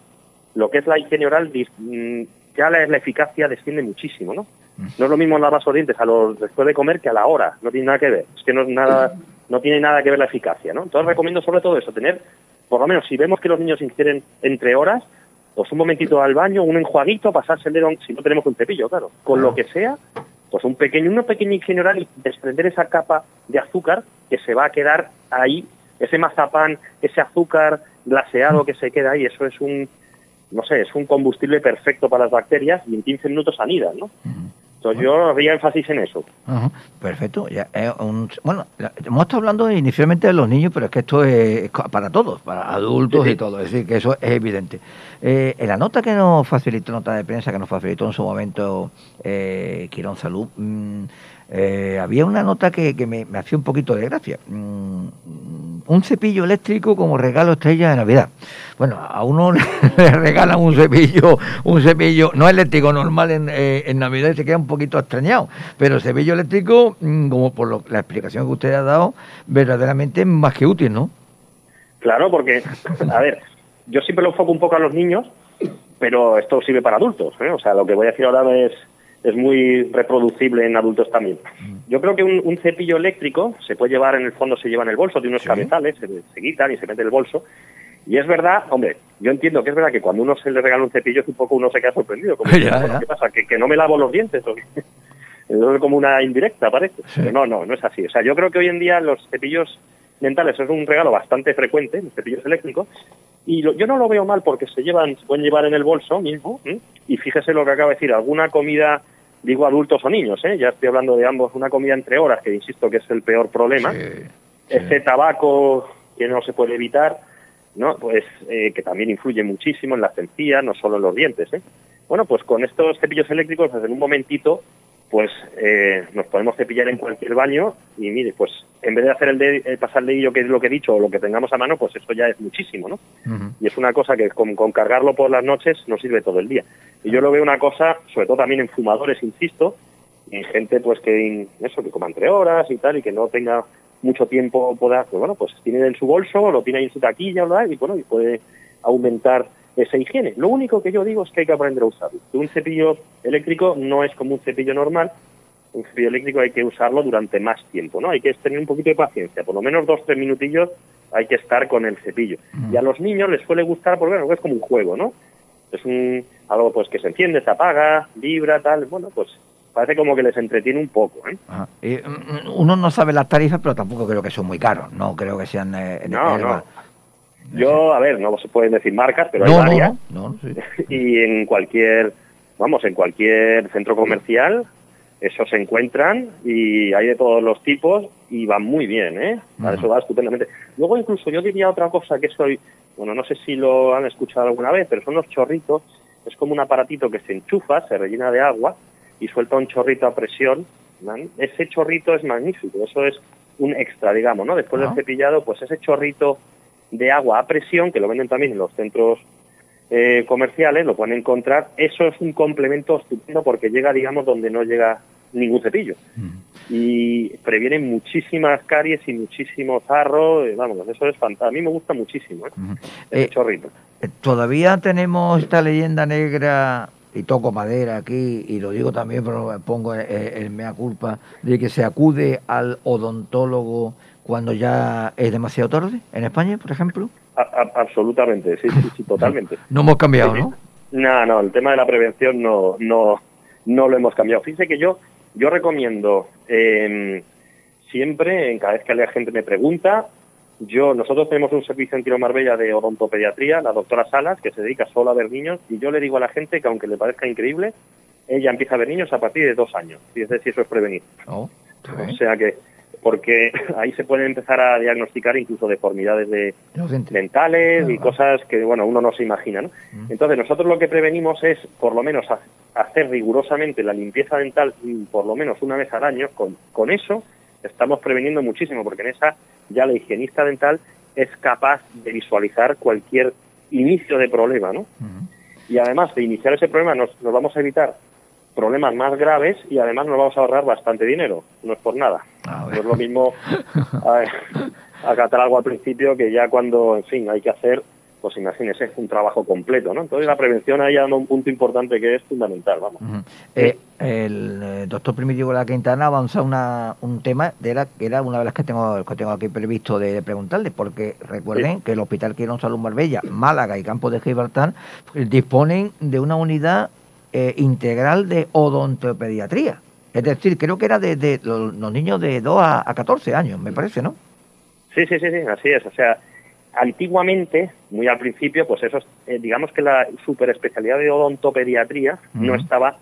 lo que es la higiene oral, mm, ya la, la eficacia desciende muchísimo, ¿no? No es lo mismo lavar los dientes a los después de comer que a la hora, no tiene nada que ver. Es que no es nada, no tiene nada que ver la eficacia, ¿no? Entonces recomiendo sobre todo eso, tener, por lo menos si vemos que los niños ingieren entre horas, pues un momentito al baño, un enjuaguito, pasarse el dedo, si no tenemos un cepillo, claro, con lo que sea, pues un pequeño, una pequeña ingenio y desprender esa capa de azúcar que se va a quedar ahí, ese mazapán, ese azúcar glaseado que se queda ahí, eso es un, no sé, es un combustible perfecto para las bacterias y en 15 minutos anidan, ¿no? Entonces yo haría énfasis en eso. perfecto. Ya, bueno, hemos estado hablando inicialmente de los niños, pero es que esto es para todos, para adultos y todo. Es decir, que eso es evidente. Eh, en la nota que nos facilitó, nota de prensa que nos facilitó en su momento eh, Quirón Salud, mm, eh, había una nota que, me, hacía un poquito de gracia. Mm, un cepillo eléctrico como regalo estrella de Navidad. Bueno, a uno [laughs] le regalan un cepillo, un cepillo no eléctrico normal en, eh, en Navidad y se queda un poquito extrañado. Pero cepillo eléctrico, mm, como por la explicación que usted ha dado, verdaderamente es más que útil, ¿no? Claro, porque, a ver, yo siempre lo enfoco un poco a los niños, pero esto sirve para adultos. ¿eh? O sea, lo que voy a decir ahora es es muy reproducible en adultos también. Yo creo que un, cepillo eléctrico se puede llevar, en el fondo se lleva en el bolso, tiene unos cabezales, se, quitan y se mete en el bolso. Y es verdad, hombre, yo entiendo que es verdad que cuando uno se le regala un cepillo es un poco uno se queda sorprendido. Como [laughs] ¿Qué pasa? ¿Que, no me lavo los dientes. [laughs] es como una indirecta, parece. no, no, no es así. O sea, yo creo que hoy en día los cepillos dentales es un regalo bastante frecuente, los cepillos eléctricos, y yo no lo veo mal porque se llevan, se pueden llevar en el bolso mismo, y fíjese lo que acaba de decir, alguna comida digo adultos o niños, ¿eh? ya estoy hablando de ambos, una comida entre horas, que insisto que es el peor problema, ese tabaco que no se puede evitar, ¿no? pues eh, que también influye muchísimo en las encías, no solo en los dientes. ¿eh? Bueno, pues con estos cepillos eléctricos, pues en un momentito, pues eh, nos podemos cepillar en cualquier baño y mire, pues en vez de hacer el, de, el pasar el dedillo, que es lo que he dicho, o lo que tengamos a mano, pues eso ya es muchísimo, ¿no? Y es una cosa que con, cargarlo por las noches nos sirve todo el día. Y yo lo veo una cosa, sobre todo también en fumadores, insisto, y en gente pues que eso, que coma entre horas y tal, y que no tenga mucho tiempo, pueda, pues bueno, pues tiene en su bolso, lo tiene ahí en su taquilla, ¿verdad? y bueno, y puede aumentar esa higiene. Lo único que yo digo es que hay que aprender a usarlo. Un cepillo eléctrico no es como un cepillo normal. Un cepillo eléctrico hay que usarlo durante más tiempo, ¿no? Hay que tener un poquito de paciencia, por lo menos dos, tres minutillos hay que estar con el cepillo. Y a los niños les suele gustar porque bueno, es como un juego, ¿no? Es un algo pues que se enciende, se apaga, vibra, tal. Bueno, pues parece como que les entretiene un poco. ¿eh? Mm, uno no sabe las tarifas, pero tampoco creo que son muy caros. No creo que sean. Eh, no, no. Yo, a ver, no se pueden decir marcas, pero hay varias. [laughs] y en cualquier, vamos, en cualquier centro comercial, eso se encuentran y hay de todos los tipos y van muy bien, ¿eh? Eso va estupendamente. Luego incluso yo diría otra cosa que soy, bueno, no sé si lo han escuchado alguna vez, pero son los chorritos. Es como un aparatito que se enchufa, se rellena de agua y suelta un chorrito a presión. Ese chorrito es magnífico, eso es un extra, digamos, ¿no? Después del cepillado, pues ese chorrito de agua a presión, que lo venden también en los centros eh, comerciales, lo pueden encontrar. Eso es un complemento estupendo porque llega, digamos, donde no llega ningún cepillo. Mm. Y previene muchísimas caries y muchísimo zarro. Eh, vamos, eso es fantástico. A mí me gusta muchísimo, ¿eh? eh chorrito. Todavía tenemos esta leyenda negra y toco madera aquí, y lo digo también, pero pongo en mea culpa, de que se acude al odontólogo cuando ya es demasiado tarde en España, por ejemplo? absolutamente, sí, sí, sí, totalmente. no hemos cambiado, ¿no? No, no, el tema de la prevención no, no, no lo hemos cambiado. Fíjese que yo, yo recomiendo eh, siempre, cada vez que la gente me pregunta, yo, nosotros tenemos un servicio en Tiro Marbella de odontopediatría, la doctora Salas, que se dedica solo a ver niños, y yo le digo a la gente que aunque le parezca increíble, ella empieza a ver niños a partir de dos años. Fíjese si eso es prevenir. Oh, o sea que porque ahí se pueden empezar a diagnosticar incluso deformidades de, mentales y cosas que bueno uno no se imagina. ¿no? Mm. Entonces nosotros lo que prevenimos es por lo menos hacer rigurosamente la limpieza dental por lo menos una vez al año. Con, con eso estamos preveniendo muchísimo porque en esa ya la higienista dental es capaz de visualizar cualquier inicio de problema. ¿no? Y además de iniciar ese problema nos, nos vamos a evitar problemas más graves y además nos vamos a ahorrar bastante dinero, no es por nada. no es lo mismo [laughs] acatar algo al principio que ya cuando, en fin, hay que hacer pues imagínese, es un trabajo completo, ¿no? Entonces la prevención ahí dando un punto importante que es fundamental, vamos. Eh, el eh, doctor Primitivo de la Quintana avanza una, un tema de la, que era una de las que tengo, que tengo aquí previsto de, preguntarle, porque recuerden que el Hospital Quirón Salud Marbella, Málaga y Campo de Gibraltar disponen de una unidad eh, integral de odontopediatría. Es decir, creo que era de, los, niños de 2 a, a 14 años, me parece, ¿no? Sí, sí, sí, sí, así es. O sea, antiguamente, muy al principio, pues eso, eh, digamos que la superespecialidad de odontopediatría no estaba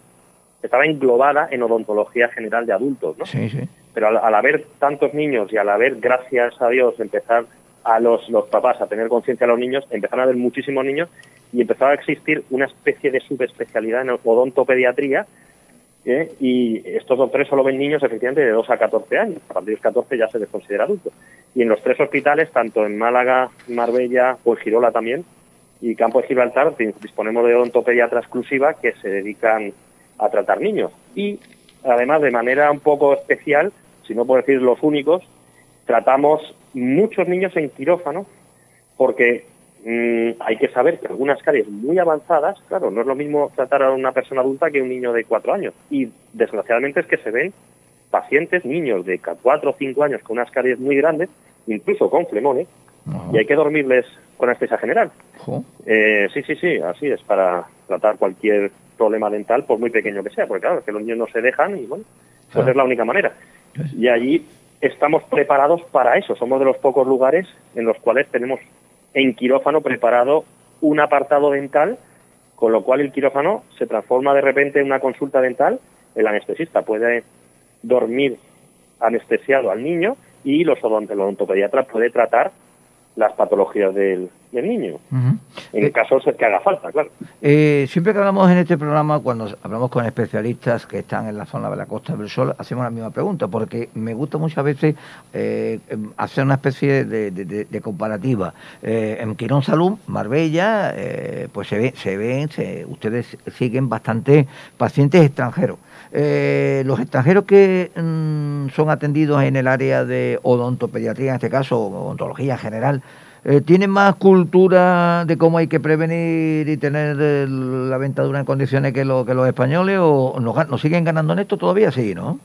estaba englobada en odontología general de adultos, ¿no? Sí, sí. Pero al, haber tantos niños y al haber, gracias a Dios, empezar a los, los papás a tener conciencia de los niños, empezaron a haber muchísimos niños y empezaba a existir una especie de subespecialidad en odontopediatría ¿eh? y estos doctores solo ven niños efectivamente de 2 a 14 años, a partir de los 14 ya se les considera adultos. Y en los tres hospitales, tanto en Málaga, Marbella o en Girola también, y Campo de Gibraltar, disponemos de odontopediatra exclusiva que se dedican a tratar niños. Y además, de manera un poco especial, si no puedo decir los únicos, tratamos muchos niños en quirófano, porque Mm, hay que saber que algunas caries muy avanzadas, claro, no es lo mismo tratar a una persona adulta que un niño de cuatro años. Y desgraciadamente es que se ven pacientes, niños de cuatro o cinco años con unas caries muy grandes, incluso con flemones, y hay que dormirles con anestesia general. Eh, sí, sí, sí, así es, para tratar cualquier problema dental, por muy pequeño que sea, porque claro, que los niños no se dejan y bueno, pues es la única manera. Y allí estamos preparados para eso, somos de los pocos lugares en los cuales tenemos en quirófano preparado un apartado dental, con lo cual el quirófano se transforma de repente en una consulta dental, el anestesista puede dormir anestesiado al niño y los el odontopediatra puede tratar las patologías del, niño, en eh, casos que haga falta, claro. Eh, siempre que hablamos en este programa, cuando hablamos con especialistas que están en la zona de la Costa del Sol, hacemos la misma pregunta, porque me gusta muchas veces eh, hacer una especie de, comparativa. en Quirón Salud, Marbella, pues se, ve, se ven, ustedes siguen bastante pacientes extranjeros. Los extranjeros que mm, son atendidos en el área de odontopediatría, en este caso, odontología general, eh, ¿Tienen más cultura de cómo hay que prevenir y tener la ventadura en condiciones que, lo, que los españoles o nos, siguen ganando en esto todavía? Sí, ¿no?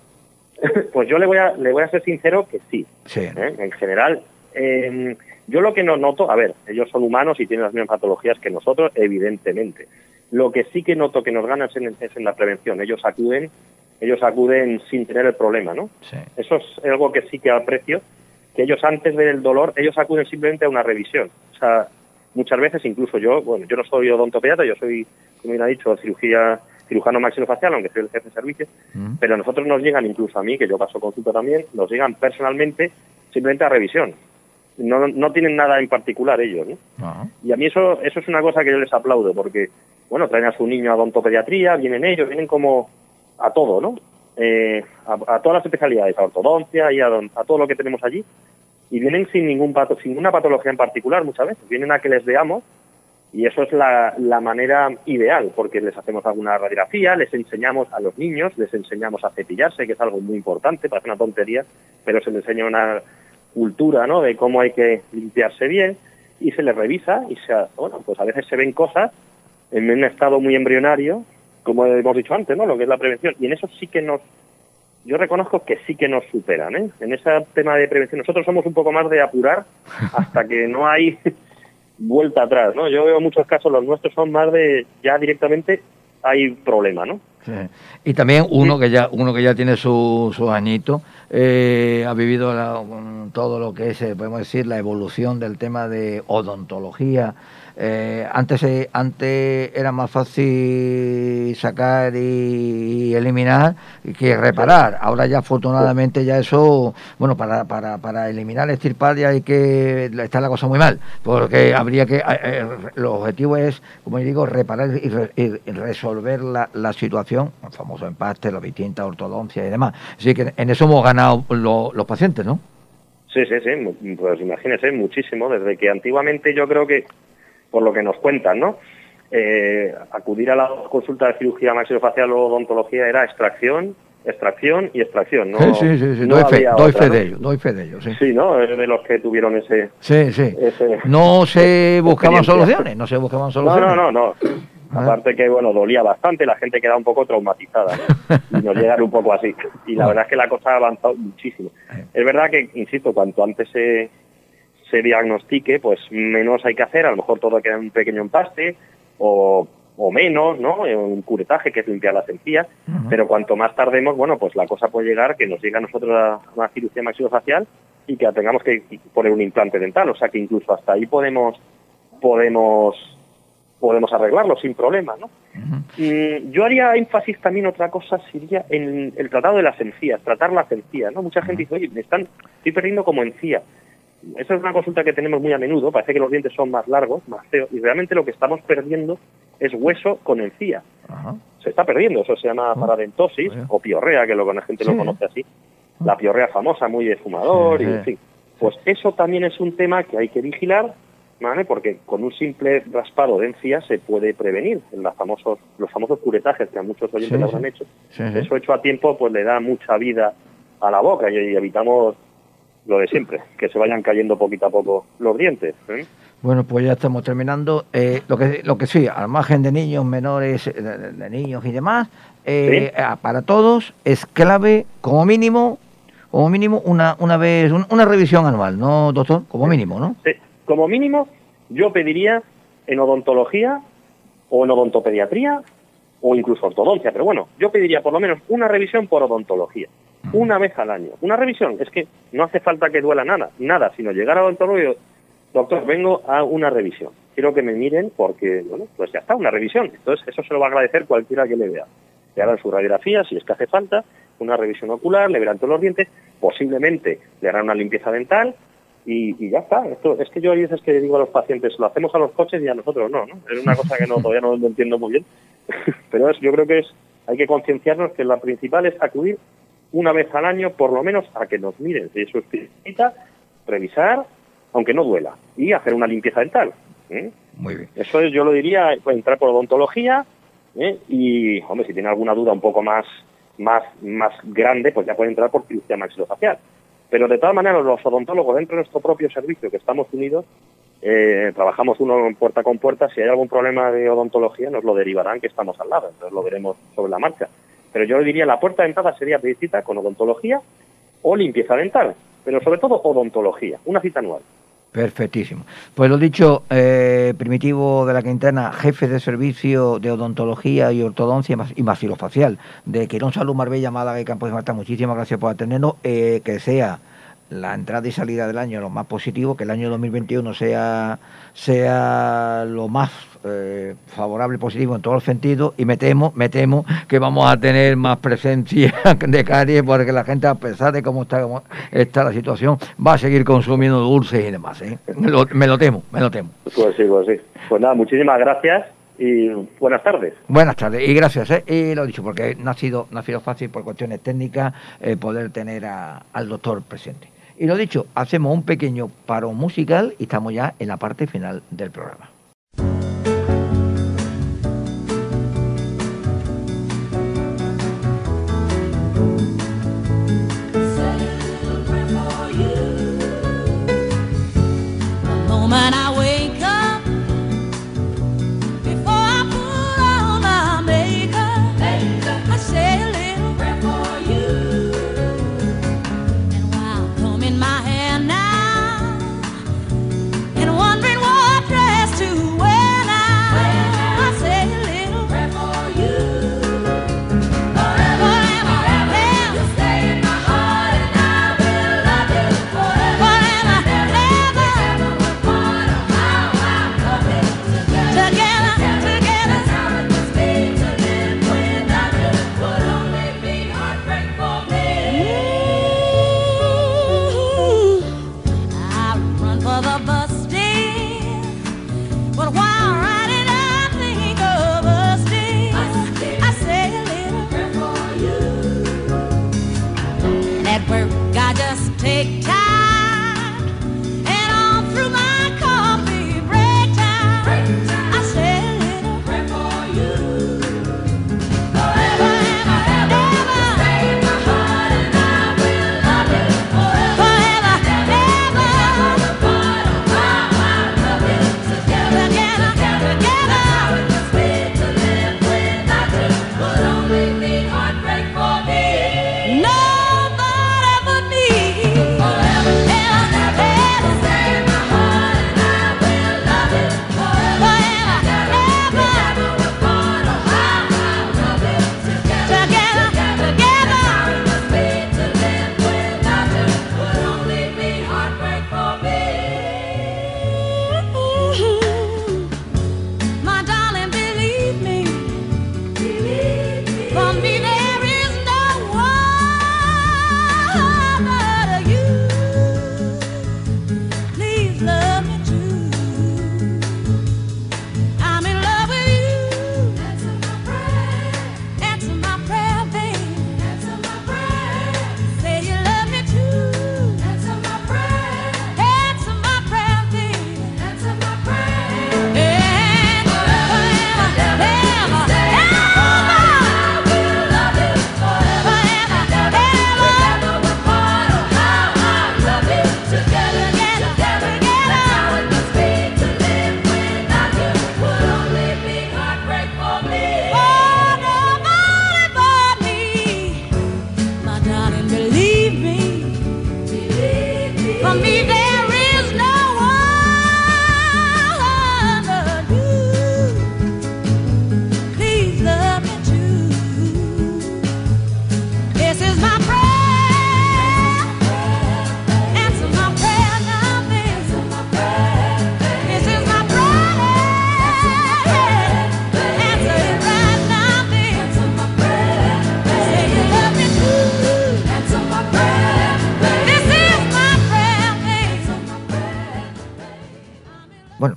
[laughs] Pues yo le voy a, le voy a ser sincero que sí. sí. ¿eh? En general, em, yo lo que no noto, a ver, ellos son humanos y tienen las mismas patologías que nosotros, evidentemente. Lo que sí que noto que nos ganan es en, es en la prevención. Ellos acuden, ellos acuden sin tener el problema, ¿no? Sí. Eso es algo que sí que aprecio que ellos antes del dolor, ellos acuden simplemente a una revisión. O sea, muchas veces, incluso yo, bueno, yo no soy odontopediatra, yo soy, como bien ha dicho, cirugía, cirujano maxilofacial, aunque soy el jefe de servicio, mm. pero a nosotros nos llegan, incluso a mí, que yo paso consulta también, nos llegan personalmente simplemente a revisión. No, no tienen nada en particular ellos, ¿no? Y a mí eso, eso es una cosa que yo les aplaudo, porque, bueno, traen a su niño a odontopediatría, vienen ellos, vienen como a todo, ¿no? Eh, a, todas las especialidades, a ortodoncia y a, todo lo que tenemos allí, y vienen sin ningún pato, sin ninguna patología en particular muchas veces, vienen a que les veamos y eso es la, manera ideal, porque les hacemos alguna radiografía, les enseñamos a los niños, les enseñamos a cepillarse, que es algo muy importante, parece una tontería, pero se les enseña una cultura ¿no? de cómo hay que limpiarse bien y se les revisa y se, bueno, pues a veces se ven cosas en un estado muy embrionario como hemos dicho antes, ¿no? Lo que es la prevención. Y en eso sí que nos, yo reconozco que sí que nos superan, ¿eh? En ese tema de prevención. Nosotros somos un poco más de apurar hasta que no hay [laughs] vuelta atrás, ¿no? Yo veo muchos casos, los nuestros son más de ya directamente hay problema, ¿no? Sí. Y también uno que ya uno que ya tiene sus su añitos eh, ha vivido todo lo que es, eh, podemos decir, la evolución del tema de odontología, eh, antes, antes era más fácil sacar y, eliminar que reparar. Ahora ya afortunadamente ya eso, bueno, para, para, para eliminar, extirpar ya hay que, está la cosa muy mal, porque habría que, eh, eh el objetivo es, como digo, reparar y, resolver la, la, situación, el famoso empaste, la distintas ortodoncia y demás. Así que en eso hemos ganado los pacientes, ¿no? Sí, sí, sí, pues imagínese muchísimo, desde que antiguamente yo creo que por lo que nos cuentan, ¿no? Eh, acudir a la consulta de cirugía maxilofacial o odontología era extracción, extracción y extracción. No, sí, sí, sí, sí, no doy, fe, doy otra, fe ¿no? de ello, doy fe de ello, sí. Sí, ¿no? De los que tuvieron ese... Sí, sí. ese- No se buscaban soluciones, no se buscaban No, soluciones. no, no, no. Ah. Aparte que, bueno, dolía bastante, la gente queda un poco traumatizada ¿no? y nos llegan un poco así. Y la Bueno. verdad es que la cosa ha avanzado muchísimo. Eh. Es verdad que, insisto, cuanto antes se, se diagnostique, pues menos hay que hacer. A lo mejor todo queda un pequeño empaste o, o menos, ¿no? Un curetaje que es limpiar las encías. Pero cuanto más tardemos, bueno, pues la cosa puede llegar que nos llegue a nosotros a una cirugía maxilofacial y que tengamos que poner un implante dental. O sea que incluso hasta ahí podemos podemos podemos arreglarlo sin problema, ¿no? Mm, yo haría énfasis también otra cosa sería en el tratado de las encías, tratar las encías, ¿no? Mucha gente dice, oye, me están, estoy perdiendo como encía. Esa es una consulta que tenemos muy a menudo, parece que los dientes son más largos, más feos, y realmente lo que estamos perdiendo es hueso con encía. Ajá. Se está perdiendo, eso se llama Ah, paradentosis o piorrea, que lo, la gente Sí. lo conoce así. La piorrea famosa, muy de fumador, Sí, y en fin. Pues eso también es un tema que hay que vigilar, ¿vale? Porque con un simple raspado de encías se puede prevenir en las famosos, los famosos curetajes que a muchos oyentes Sí, habrán sí. hecho. Eso hecho a tiempo pues le da mucha vida a la boca y, y evitamos lo de siempre, que se vayan cayendo poquito a poco los dientes. ¿eh? Bueno, pues ya estamos terminando. Eh, lo que lo que sí, al margen de niños menores, eh, de, de niños y demás, eh, ah, para todos es clave, como mínimo, como mínimo una una vez un- una revisión anual, ¿no, doctor? Como mínimo, ¿no? Sí, como mínimo, yo pediría en odontología o en odontopediatría o incluso ortodoncia, pero bueno, yo pediría por lo menos una revisión por odontología, una vez al año. Una revisión, es que no hace falta que duela nada, nada, sino llegar al odontólogo y doctor, vengo a una revisión. Quiero que me miren porque, bueno, pues ya está, una revisión. Entonces, eso se lo va a agradecer cualquiera que le vea. Le harán su radiografía, si es que hace falta, una revisión ocular, le verán todos los dientes, posiblemente le harán una limpieza dental y, ya está. Esto, es que yo hay veces que digo a los pacientes, lo hacemos a los coches y a nosotros no, ¿no? Es una cosa que no, todavía no lo entiendo muy bien. [laughs] Pero es, yo creo que es hay que concienciarnos que la principal es acudir una vez al año, por lo menos, a que nos miren. Si eso es revisar, aunque no duela, y hacer una limpieza dental. ¿eh? Muy bien. Eso es, yo lo diría, pues, entrar por odontología ¿eh? y, hombre, si tiene alguna duda un poco más, más, más grande, pues ya puede entrar por cirugía maxilofacial. Pero de todas maneras, los odontólogos dentro de nuestro propio servicio, que estamos unidos, eh, trabajamos uno puerta con puerta. Si hay algún problema de odontología, nos lo derivarán, que estamos al lado. Entonces lo veremos sobre la marcha. Pero yo diría la puerta de entrada sería pedir con odontología o limpieza dental. Pero sobre todo odontología, una cita anual. Perfectísimo. Pues lo dicho, eh, Primitivo de la Quintana, jefe de servicio de odontología y ortodoncia y maxilofacial de Quirón Salud Marbella, Málaga y Campos de Marta. Muchísimas gracias por atendernos. Eh, que sea la entrada y salida del año lo más positivo, que el año 2021 sea, sea lo más eh, favorable positivo en todos los sentidos y me temo, me temo que vamos a tener más presencia [laughs] de caries porque la gente a pesar de cómo está, cómo está la situación va a seguir consumiendo dulces y demás. ¿eh? Me, lo, me lo temo, me lo temo. Pues sí, pues sí. Pues nada, muchísimas gracias y buenas tardes. Buenas tardes y gracias. ¿eh? Y lo dicho, porque no ha sido, no ha sido fácil por cuestiones técnicas eh, poder tener a- al doctor presente. Y lo dicho, hacemos un pequeño paro musical y estamos ya en la parte final del programa.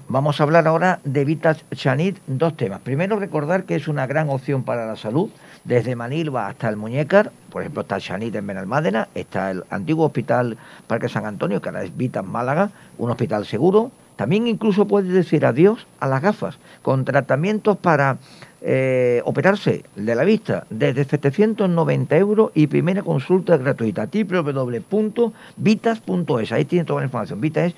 Vamos a hablar ahora de Vitas Chanit, dos temas. Primero, recordar que es una gran opción para la salud, desde Manilva hasta el Muñécar. Por ejemplo, está el Chanit en Benalmádena, está el antiguo hospital Parque San Antonio, que ahora es Vitas Málaga, un hospital seguro. También incluso puedes decir adiós a las gafas, con tratamientos para eh, operarse de la vista desde 790 euros y primera consulta gratuita www.vitas.es. Ahí tiene toda la información. Vitas es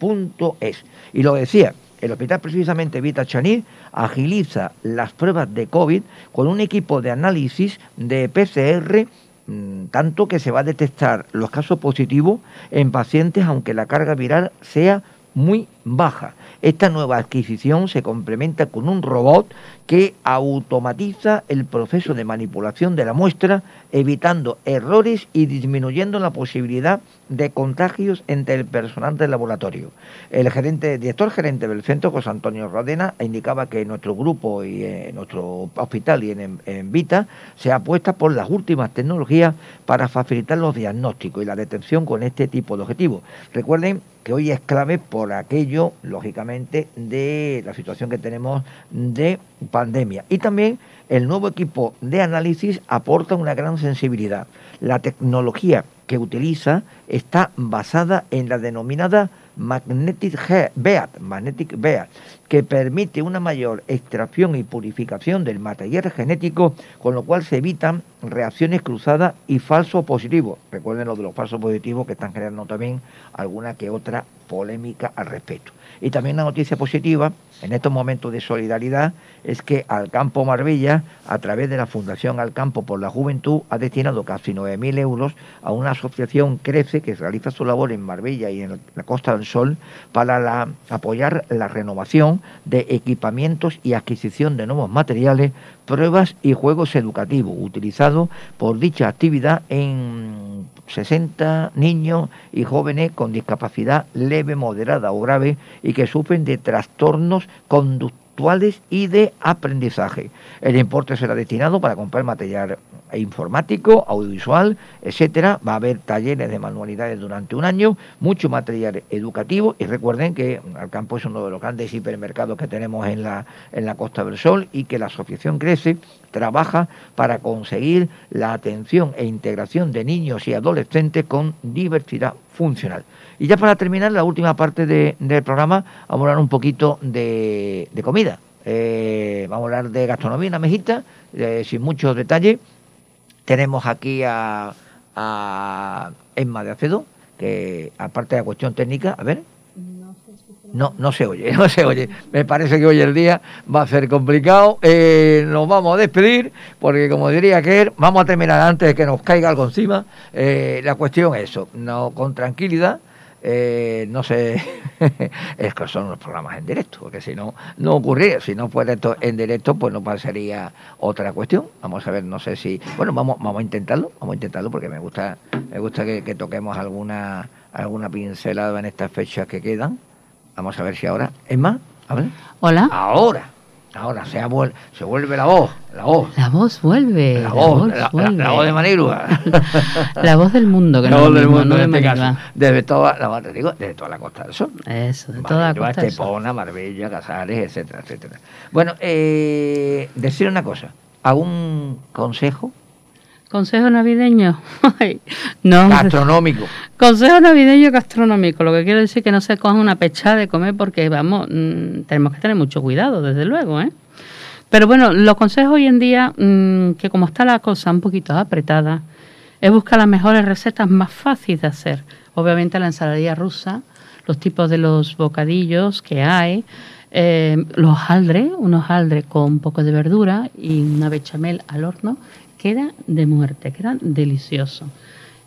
V-I-T-H-A-S.es. Y lo decía, el hospital precisamente Vita Chanir agiliza las pruebas de COVID con un equipo de análisis de PCR mm, tanto que se va a detectar los casos positivos en pacientes aunque la carga viral sea muy baja. Esta nueva adquisición se complementa con un robot que automatiza el proceso de manipulación de la muestra, evitando errores y disminuyendo la posibilidad de contagios entre el personal del laboratorio. El gerente, director gerente del centro, José Antonio Rodena, indicaba que en nuestro grupo y en nuestro hospital y en, en Vita se apuesta por las últimas tecnologías para facilitar los diagnósticos y la detención con este tipo de objetivos. Recuerden que hoy es clave por aquello, lógicamente, de la situación que tenemos de pandemia. Y también el nuevo equipo de análisis aporta una gran sensibilidad. La tecnología que utiliza está basada en la denominada Magnetic Beat, Magnetic Beat, que permite una mayor extracción y purificación del material genético, con lo cual se evitan reacciones cruzadas y falsos positivos. Recuerden lo de los falsos positivos que están generando también alguna que otra polémica al respecto. Y también la noticia positiva en estos momentos de solidaridad es que Alcampo Marbella, a través de la Fundación Alcampo por la Juventud, ha destinado casi 9.000 euros a una asociación Crece que realiza su labor en Marbella y en la Costa del Sol para la- apoyar la renovación de equipamientos y adquisición de nuevos materiales, pruebas y juegos educativos utilizados por dicha actividad en 60 niños y jóvenes con discapacidad leve, moderada o grave y que sufren de trastornos conductuales y de aprendizaje. El importe será destinado para comprar material informático, audiovisual, etcétera. Va a haber talleres de manualidades durante un año, mucho material educativo y recuerden que Alcampo es uno de los grandes hipermercados que tenemos en la, en la Costa del Sol y que la asociación Crece trabaja para conseguir la atención e integración de niños y adolescentes con diversidad funcional. Y ya para terminar la última parte de- del programa, vamos a hablar un poquito de, de comida. Eh, vamos a hablar de gastronomía, una mejita, eh, sin muchos detalles. Tenemos aquí a, a Emma de Acedo, que aparte de la cuestión técnica, a ver. No, no se oye, no se oye. Me parece que hoy el día va a ser complicado. Eh, nos vamos a despedir, porque como diría que vamos a terminar antes de que nos caiga algo encima. La cuestión es eso, no, con tranquilidad. Eh, no sé, [laughs] es que son los programas en directo, porque si no, no ocurriría. Si no fuera esto en directo, pues no pasaría otra cuestión. Vamos a ver, no sé si. Bueno, vamos, vamos a intentarlo, vamos a intentarlo, porque me gusta, me gusta que, que toquemos alguna, alguna pincelada en estas fechas que quedan. Vamos a ver si ahora. Es más. Hola. Ahora, ahora se, vuel- se vuelve la voz, la voz. La voz vuelve. La voz, la, la- vuelve. la voz de Manirua. [laughs] La voz del mundo, que La no, voz del mismo, mundo no en de este caso. Desde toda, la, digo, desde toda la Costa del Sol. Eso, de toda la Costa del Sol. Estepona, Marbella, Casares, etcétera, etcétera. Bueno, eh, decir una cosa. ¿Algún consejo Consejo navideño. [laughs] No. gastronómico? Consejo navideño gastronómico. Lo que quiero decir que no se coja una pechada de comer porque, vamos, mm, tenemos que tener mucho cuidado, desde luego, ¿eh? Pero bueno, los consejos hoy en día, mm, que como está la cosa un poquito apretada, es buscar las mejores recetas más fáciles de hacer. Obviamente la ensaladilla rusa, los tipos de los bocadillos que hay, eh, los hojaldres, un hojaldre con un poco de verdura y una bechamel al horno, queda de muerte, queda delicioso.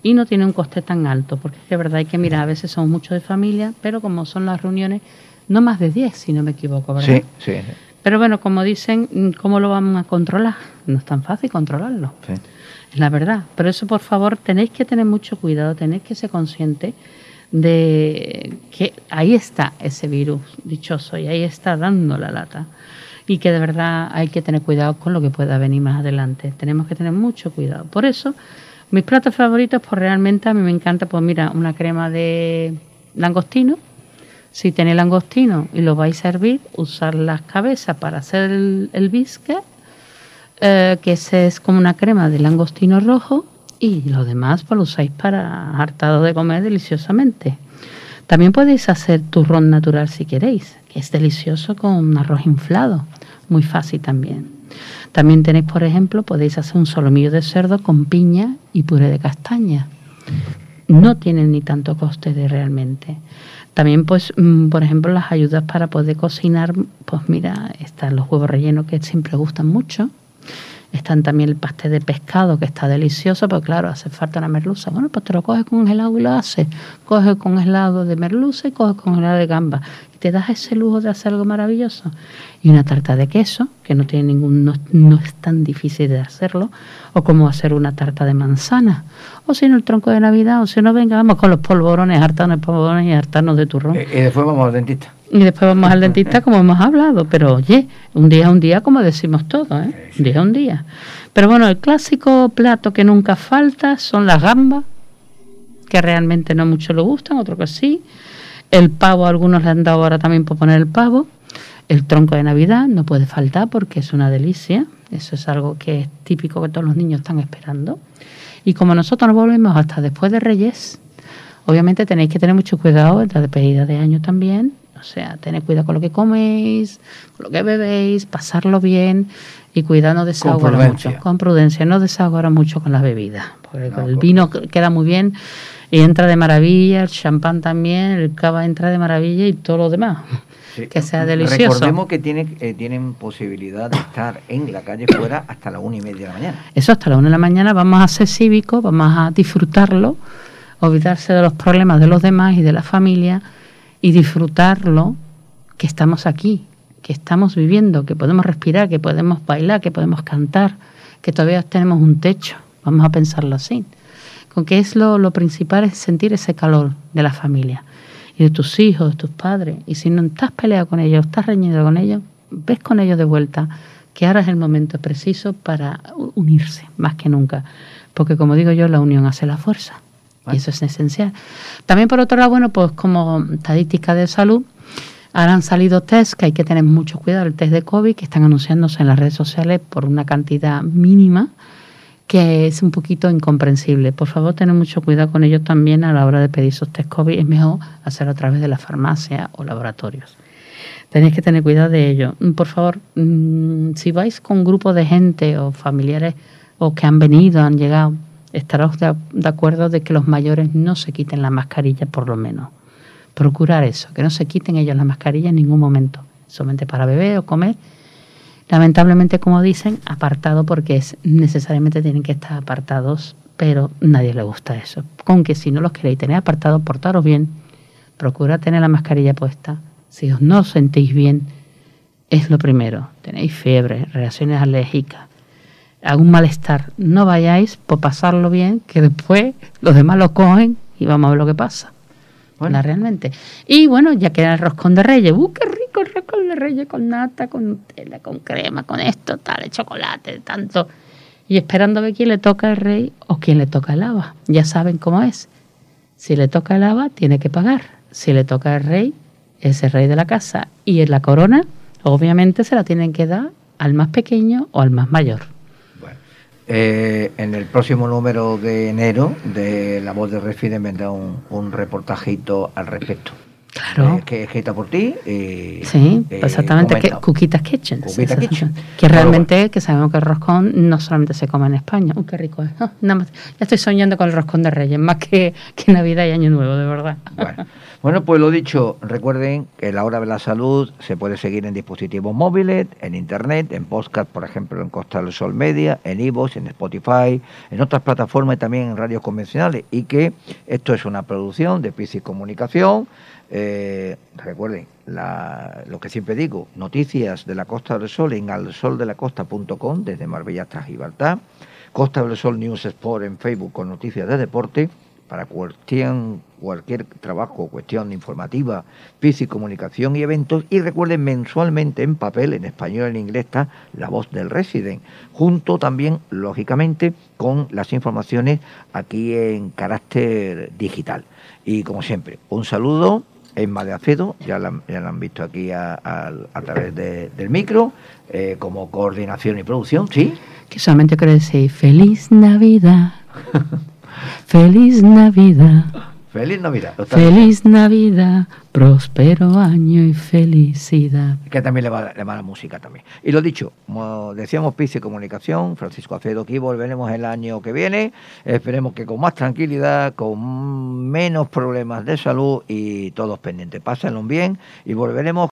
Y no tiene un coste tan alto, porque es que verdad hay que mirar, a veces somos muchos de familia, pero como son las reuniones, no más de 10, si no me equivoco, ¿verdad? Sí, sí, Pero bueno, como dicen, ¿cómo lo vamos a controlar? No es tan fácil controlarlo. sí. Es la verdad. Por eso, por favor, tenéis que tener mucho cuidado, tenéis que ser conscientes de que ahí está ese virus dichoso y ahí está dando la lata. Y que de verdad hay que tener cuidado con lo que pueda venir más adelante. Tenemos que tener mucho cuidado. Por eso, mis platos favoritos, pues realmente a mí me encanta, pues mira, una crema de langostino Si tenéis langostino y lo vais a servir, usar las cabezas para hacer el, el bisque, eh, que es como una crema de langostino rojo, y lo demás pues lo usáis para hartado de comer deliciosamente. También podéis hacer turrón natural si queréis, que es delicioso con un arroz inflado, muy fácil también. También tenéis, por ejemplo, podéis hacer un solomillo de cerdo con piña y puré de castaña. No tienen ni tanto coste de realmente. También, pues, mm, por ejemplo, las ayudas para poder cocinar, pues mira, están los huevos rellenos que siempre gustan mucho. Están también el pastel de pescado, que está delicioso, pero claro, hace falta una merluza. Bueno, pues te lo coges congelado y lo haces. Coges congelado de merluza y coges congelado de gamba. Y te das ese lujo de hacer algo maravilloso. Y una tarta de queso, que no tiene ningún, no, no es tan difícil de hacerlo. O como hacer una tarta de manzana. O si no, el tronco de Navidad. O si no, venga, vamos con los polvorones, hartarnos de polvorones y hartarnos de turrón. Eh, y después vamos al dentista. Y después vamos al dentista como hemos hablado, pero oye, un día es un día como decimos todos, ¿eh? Un día es un día. Pero bueno, el clásico plato que nunca falta son las gambas, que realmente no mucho le gustan, otros que sí. El pavo, algunos le han dado ahora también por poner el pavo. El tronco de Navidad no puede faltar porque es una delicia. Eso es algo que es típico que todos los niños están esperando. Y como nosotros nos volvemos hasta después de Reyes, obviamente tenéis que tener mucho cuidado en la despedida de año también. O sea, tener cuidado con lo que coméis, con lo que bebéis, pasarlo bien y cuidado no desahogar prudencia. mucho. Con prudencia, no desahogar mucho con las bebidas. Porque No, el vino queda muy bien y entra de maravilla, el champán también, el cava entra de maravilla y todo lo demás. Sí. Que sea delicioso. Recordemos que tiene, eh, tienen posibilidad de estar en la calle fuera hasta las una y media de la mañana. Eso hasta la una de la mañana vamos a ser cívicos, vamos a disfrutarlo, olvidarse de los problemas de los demás y de la familia y disfrutarlo que estamos aquí, que estamos viviendo, que podemos respirar, que podemos bailar, que podemos cantar, que todavía tenemos un techo, vamos a pensarlo así. Con que es lo, lo principal es sentir ese calor de la familia y de tus hijos, de tus padres. Y si no estás peleado con ellos, estás reñido con ellos, ves con ellos de vuelta, que ahora es el momento preciso para unirse, más que nunca. Porque como digo yo, la unión hace la fuerza. Y eso es esencial. También por otro lado, bueno, pues como estadística de salud, ahora han salido test que hay que tener mucho cuidado, el test de COVID, que están anunciándose en las redes sociales por una cantidad mínima, que es un poquito incomprensible. Por favor, tened mucho cuidado con ellos también a la hora de pedir esos test COVID. Es mejor hacerlo a través de la farmacia o laboratorios. Tenéis que tener cuidado de ello. Mm, Por favor, mm, si vais con un grupo de gente o familiares o que han venido, han llegado, estaros de, de acuerdo de que los mayores no se quiten la mascarilla por lo menos. Procurar eso, que no se quiten ellos la mascarilla en ningún momento, solamente para beber o comer. Lamentablemente, como dicen, apartado porque es necesariamente tienen que estar apartados, pero nadie le gusta eso. Con que si no los queréis tener apartados, portaros bien, procurad tener la mascarilla puesta. Si os no sentís bien, es lo primero. Tenéis fiebre, reacciones alérgicas, algún malestar, no vayáis por pasarlo bien, que después los demás lo cogen y vamos a ver lo que pasa. Realmente. Y bueno, ya queda el roscón de reyes. ¡Uh, qué rico el roscón de reyes con nata, con Nutella, con crema, con esto, tal, el chocolate, tanto. Y esperando a ver quién le toca el rey o quién le toca el haba. Ya saben cómo es. Si le toca el haba, tiene que pagar. Si le toca el rey, es el rey de la casa. Y en la corona, obviamente, se la tienen que dar al más pequeño o al más mayor. Eh, en el próximo número de enero de La Voz de Refide vendrá un, un reportajito al respecto. Claro. Eh, que es escrita por ti. y, Sí, eh, exactamente, que. Cuquitas Kitchen. Cuquita Kitchen. Que Bueno, realmente, que sabemos que el roscón no solamente se come en España. Uy, qué rico es. Ah, nada más, ya estoy soñando con el roscón de Reyes, más que, que Navidad y Año Nuevo, de verdad. Bueno, bueno, pues lo dicho, recuerden que la hora de la salud se puede seguir en dispositivos móviles, en internet, en podcast, por ejemplo, en Costa del Sol Media, en iVoox, en Spotify, en otras plataformas y también en radios convencionales. Y que esto es una producción de Piscis Comunicación. Eh, recuerden la- lo que siempre digo, noticias de la Costa del Sol en alsoldelacosta.com desde Marbella hasta Gibraltar. Costa del Sol News Sport en Facebook con noticias de deporte para cuestión, cualquier trabajo, cuestión informativa, física, comunicación y eventos. Y recuerden mensualmente en papel, en español, en inglés, está La Voz del Resident, junto también, lógicamente, con las informaciones aquí en carácter digital. Y como siempre, un saludo De Acedo, ya la, ya la han visto aquí a, a- a través de- del micro, eh, como coordinación y producción, ¿sí? Que solamente quiero decir feliz Navidad. [laughs] feliz Navidad. Feliz Navidad. Feliz Navidad. Próspero año y felicidad. que también le va, le va la música también. Y lo dicho, como decíamos, Pice Comunicación, Francisco Acedo aquí, volveremos el año que viene, esperemos que con más tranquilidad, con menos problemas de salud y todos pendientes. Pásenlo bien y volveremos